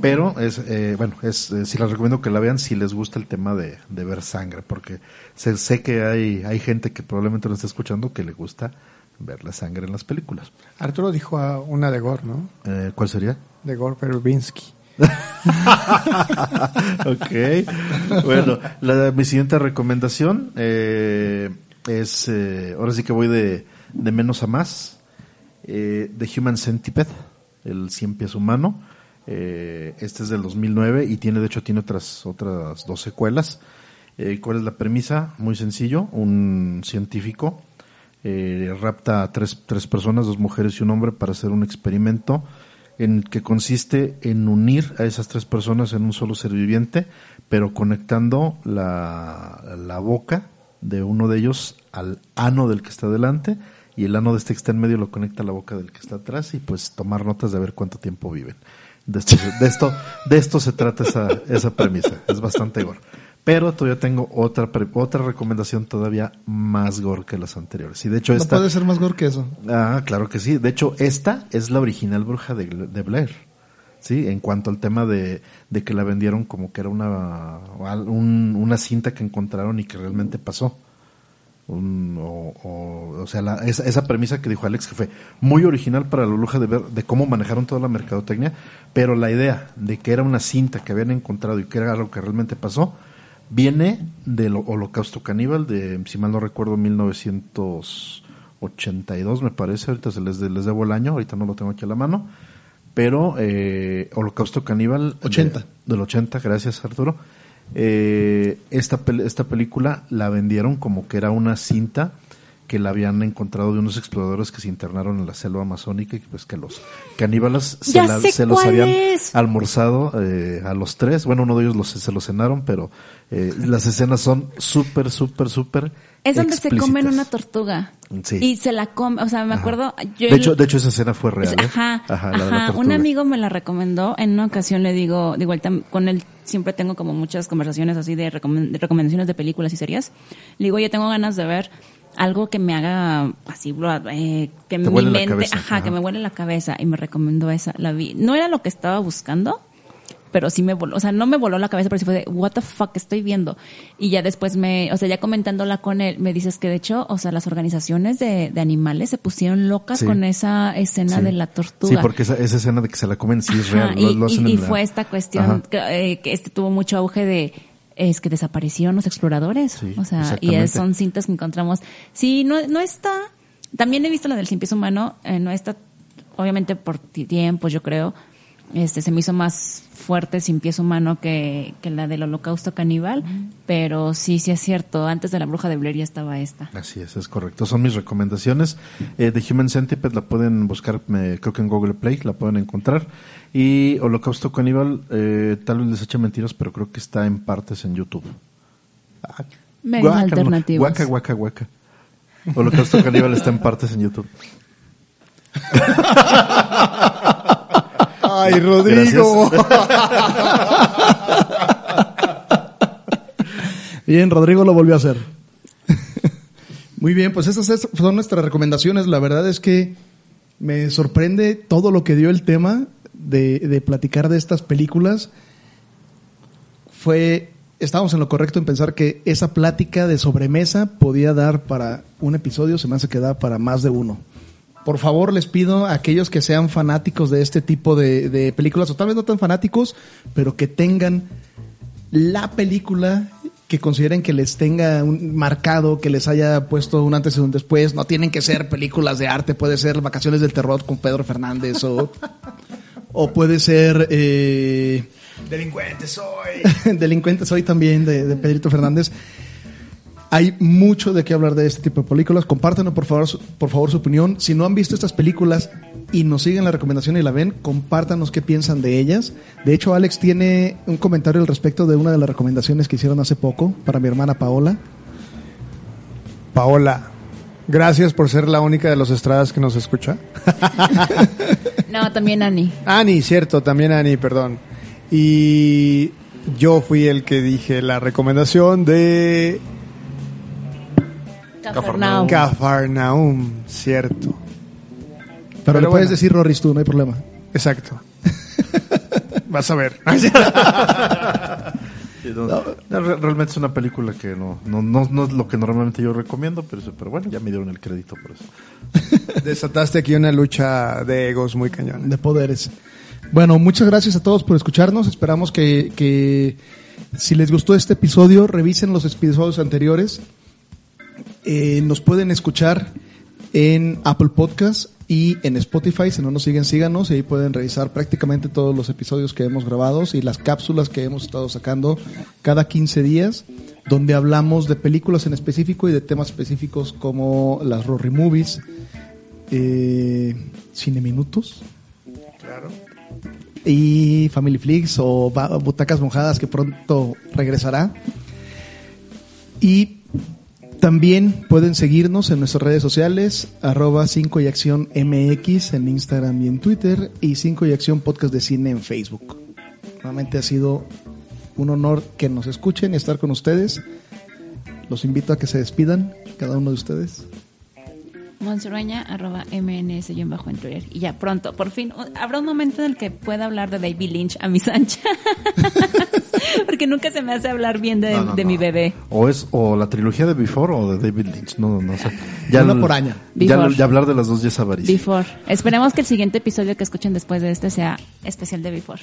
Pero es, eh, bueno, es, eh, sí les recomiendo que la vean si les gusta el tema de, de ver sangre, porque sé, sé que hay, hay gente que probablemente lo está escuchando que le gusta ver la sangre en las películas. Arturo dijo a una de Gore, ¿no? Eh, ¿Cuál sería? De Gore Verbinski. ok. Bueno, la, mi siguiente recomendación eh, es, eh, ahora sí que voy de, de menos a más, eh, The Human Centipede, el cien pies humano. Eh, este es del 2009 y tiene, de hecho, tiene otras, otras dos secuelas. Eh, ¿Cuál es la premisa? Muy sencillo, un científico eh, rapta a tres, tres personas, dos mujeres y un hombre, para hacer un experimento en que consiste en unir a esas tres personas en un solo ser viviente, pero conectando la, la boca de uno de ellos al ano del que está delante y el ano de este que está en medio lo conecta a la boca del que está atrás y pues tomar notas de ver cuánto tiempo viven. De esto, de esto, de esto se trata esa, esa premisa. Es bastante gore. Pero todavía tengo otra, otra recomendación todavía más gore que las anteriores. Y de hecho No esta... puede ser más gore que eso. Ah, claro que sí. De hecho, esta es la original bruja de, de Blair. Sí, en cuanto al tema de, de que la vendieron como que era una, un- una cinta que encontraron y que realmente pasó. Un- o, o, o sea, la- esa, esa premisa que dijo Alex que fue muy original para la bruja de ver de cómo manejaron toda la mercadotecnia, pero la idea de que era una cinta que habían encontrado y que era algo que realmente pasó, viene del Holocausto Caníbal de, si mal no recuerdo, 1982 me parece, ahorita se les, de- les debo el año, ahorita no lo tengo aquí a la mano, pero eh, Holocausto Caníbal de- 80. del 80, gracias Arturo. Eh, esta, esta película la vendieron como que era una cinta que la habían encontrado de unos exploradores que se internaron en la selva amazónica y que, pues que los caníbales se, la- se los habían es. almorzado eh, a los tres. Bueno, uno de ellos los, se los cenaron, pero eh, las escenas son súper, súper, súper Es donde se explícitas. comen una tortuga. Sí. Y se la come, o sea, me Ajá. acuerdo. yo- de, hecho, de hecho, esa escena fue real. ¿eh? Ajá, Ajá, la de ajá. Un amigo me la recomendó. En una ocasión le digo, él tam- con él siempre tengo como muchas conversaciones así de, recomen- de recomendaciones de películas y series. Le digo, yo tengo ganas de ver algo que me haga así, eh, que Te mi mente, cabeza, ajá, ajá. que me huele la cabeza. Y me recomendó esa, la vi. No era lo que estaba buscando, pero sí me voló, o sea, no me voló la cabeza, pero sí fue de, what the fuck estoy viendo. Y ya después me, o sea, ya comentándola con él, me dices que de hecho, o sea, las organizaciones de, de animales se pusieron locas Sí. con esa escena Sí. de la tortuga. Sí, porque esa, esa escena de que se la comen sí es Ajá, real. y, lo, lo hacen y- y la- fue esta cuestión que, eh, que este tuvo mucho auge de es que desaparecieron los exploradores, Sí, o sea, y es- son cintas que encontramos. Sí, no no está. También he visto la del cien pies humano, eh, no está obviamente por ti- tiempos, yo creo. Este se me hizo más fuerte sin pies humano que, que la del holocausto caníbal, pero sí, sí es cierto, antes de la bruja de Blair ya estaba esta. Así es, es correcto. Son mis recomendaciones. Eh, The Human Centipede la pueden buscar, me- creo que en Google Play la pueden encontrar. Y Holocausto Caníbal, eh, tal vez les eche mentiras, pero creo que está en partes en YouTube. Ah, Medios guaca, alternativos. Guaca, guaca, guaca. Holocausto Caníbal está en partes en YouTube. Ay, Rodrigo. Bien, Rodrigo lo volvió a hacer. Muy bien, pues esas es- son nuestras recomendaciones. La verdad es que me sorprende todo lo que dio el tema. de, de platicar de estas películas fue, estábamos en lo correcto en pensar que esa plática de sobremesa podía dar para un episodio, se me hace que da para más de uno. Por favor, les pido a aquellos que sean fanáticos de este tipo de, de películas, o tal vez no tan fanáticos, pero que tengan la película que consideren que les tenga un marcado, que les haya puesto un antes y un después. No tienen que ser películas de arte, puede ser Vacaciones del Terror con Pedro Fernández o, o puede ser eh, Delincuente soy. Delincuente soy también de, de Pedrito Fernández. Hay mucho de qué hablar de este tipo de películas. Compártanos por favor, su, por favor su opinión. Si no han visto estas películas y nos siguen la recomendación y la ven, compártanos qué piensan de ellas. De hecho, Alex tiene un comentario al respecto de una de las recomendaciones que hicieron hace poco para mi hermana Paola. Paola, gracias por ser la única de los estradas que nos escucha. No, también Ani. Ani, cierto, también Ani, perdón. Y yo fui el que dije la recomendación de Cafarnaum. Cafarnaum, cierto. Pero, Pero le puedes bueno. decir Rorris tú, no hay problema. Exacto. Vas a ver. No, no, realmente es una película que no, no, no, no es lo que normalmente yo recomiendo, pero, pero bueno, ya me dieron el crédito por eso. Desataste aquí una lucha de egos muy cañón. de poderes. Bueno, muchas gracias a todos por escucharnos. Esperamos que, que si les gustó este episodio, revisen los episodios anteriores. Eh, nos pueden escuchar en Apple Podcast y en Spotify. Si no nos siguen, síganos y ahí pueden revisar prácticamente todos los episodios que hemos grabado y las cápsulas que hemos estado sacando cada 15 días, donde hablamos de películas en específico y de temas específicos como las Rory Movies, eh, Cine Minutos Claro. y Family Flix o Butacas Mojadas que pronto regresará. Y también pueden seguirnos en nuestras redes sociales, arroba 5 y acción MX en Instagram y en Twitter y 5 y acción podcast de cine en Facebook. Realmente ha sido un honor que nos escuchen y estar con ustedes. Los invito a que se despidan, cada uno de ustedes. Monsureña, arroba MNS en bajo en Twitter. Y ya pronto, por fin, habrá un momento en el que pueda hablar de David Lynch a mis anchas. Porque nunca se me hace hablar bien de, No, no, de no. mi bebé. O es o la trilogía de Before o de David Lynch, no, no sé. Una el- por año. Ya, ya hablar de las dos ya es avaricia. Before. Esperemos que el siguiente episodio que escuchen después de este sea especial de Before.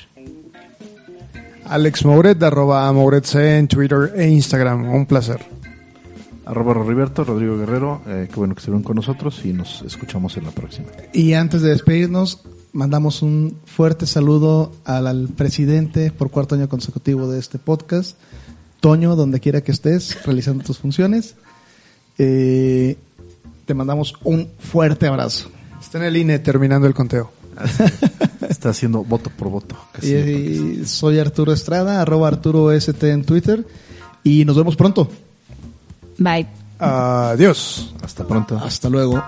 Alex Mouret, arroba Mouret C en Twitter e Instagram. Un placer. Arroba Roriberto, Rodrigo Guerrero, eh, qué bueno que estuvieron con nosotros y nos escuchamos en la próxima. Y antes de despedirnos, mandamos un fuerte saludo al, al presidente por cuarto año consecutivo de este podcast, Toño, donde quiera que estés, realizando tus funciones. Eh, te mandamos un fuerte abrazo. Está en el INE terminando el conteo. Está haciendo voto por voto. casi. Y, y soy Arturo Estrada, arroba Arturo ST en Twitter. Y nos vemos pronto. Bye. Adiós. Hasta pronto. Hasta luego.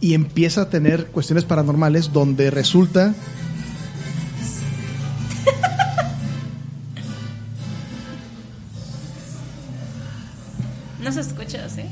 Y empieza a tener cuestiones paranormales donde resulta No se escucha, ¿sí?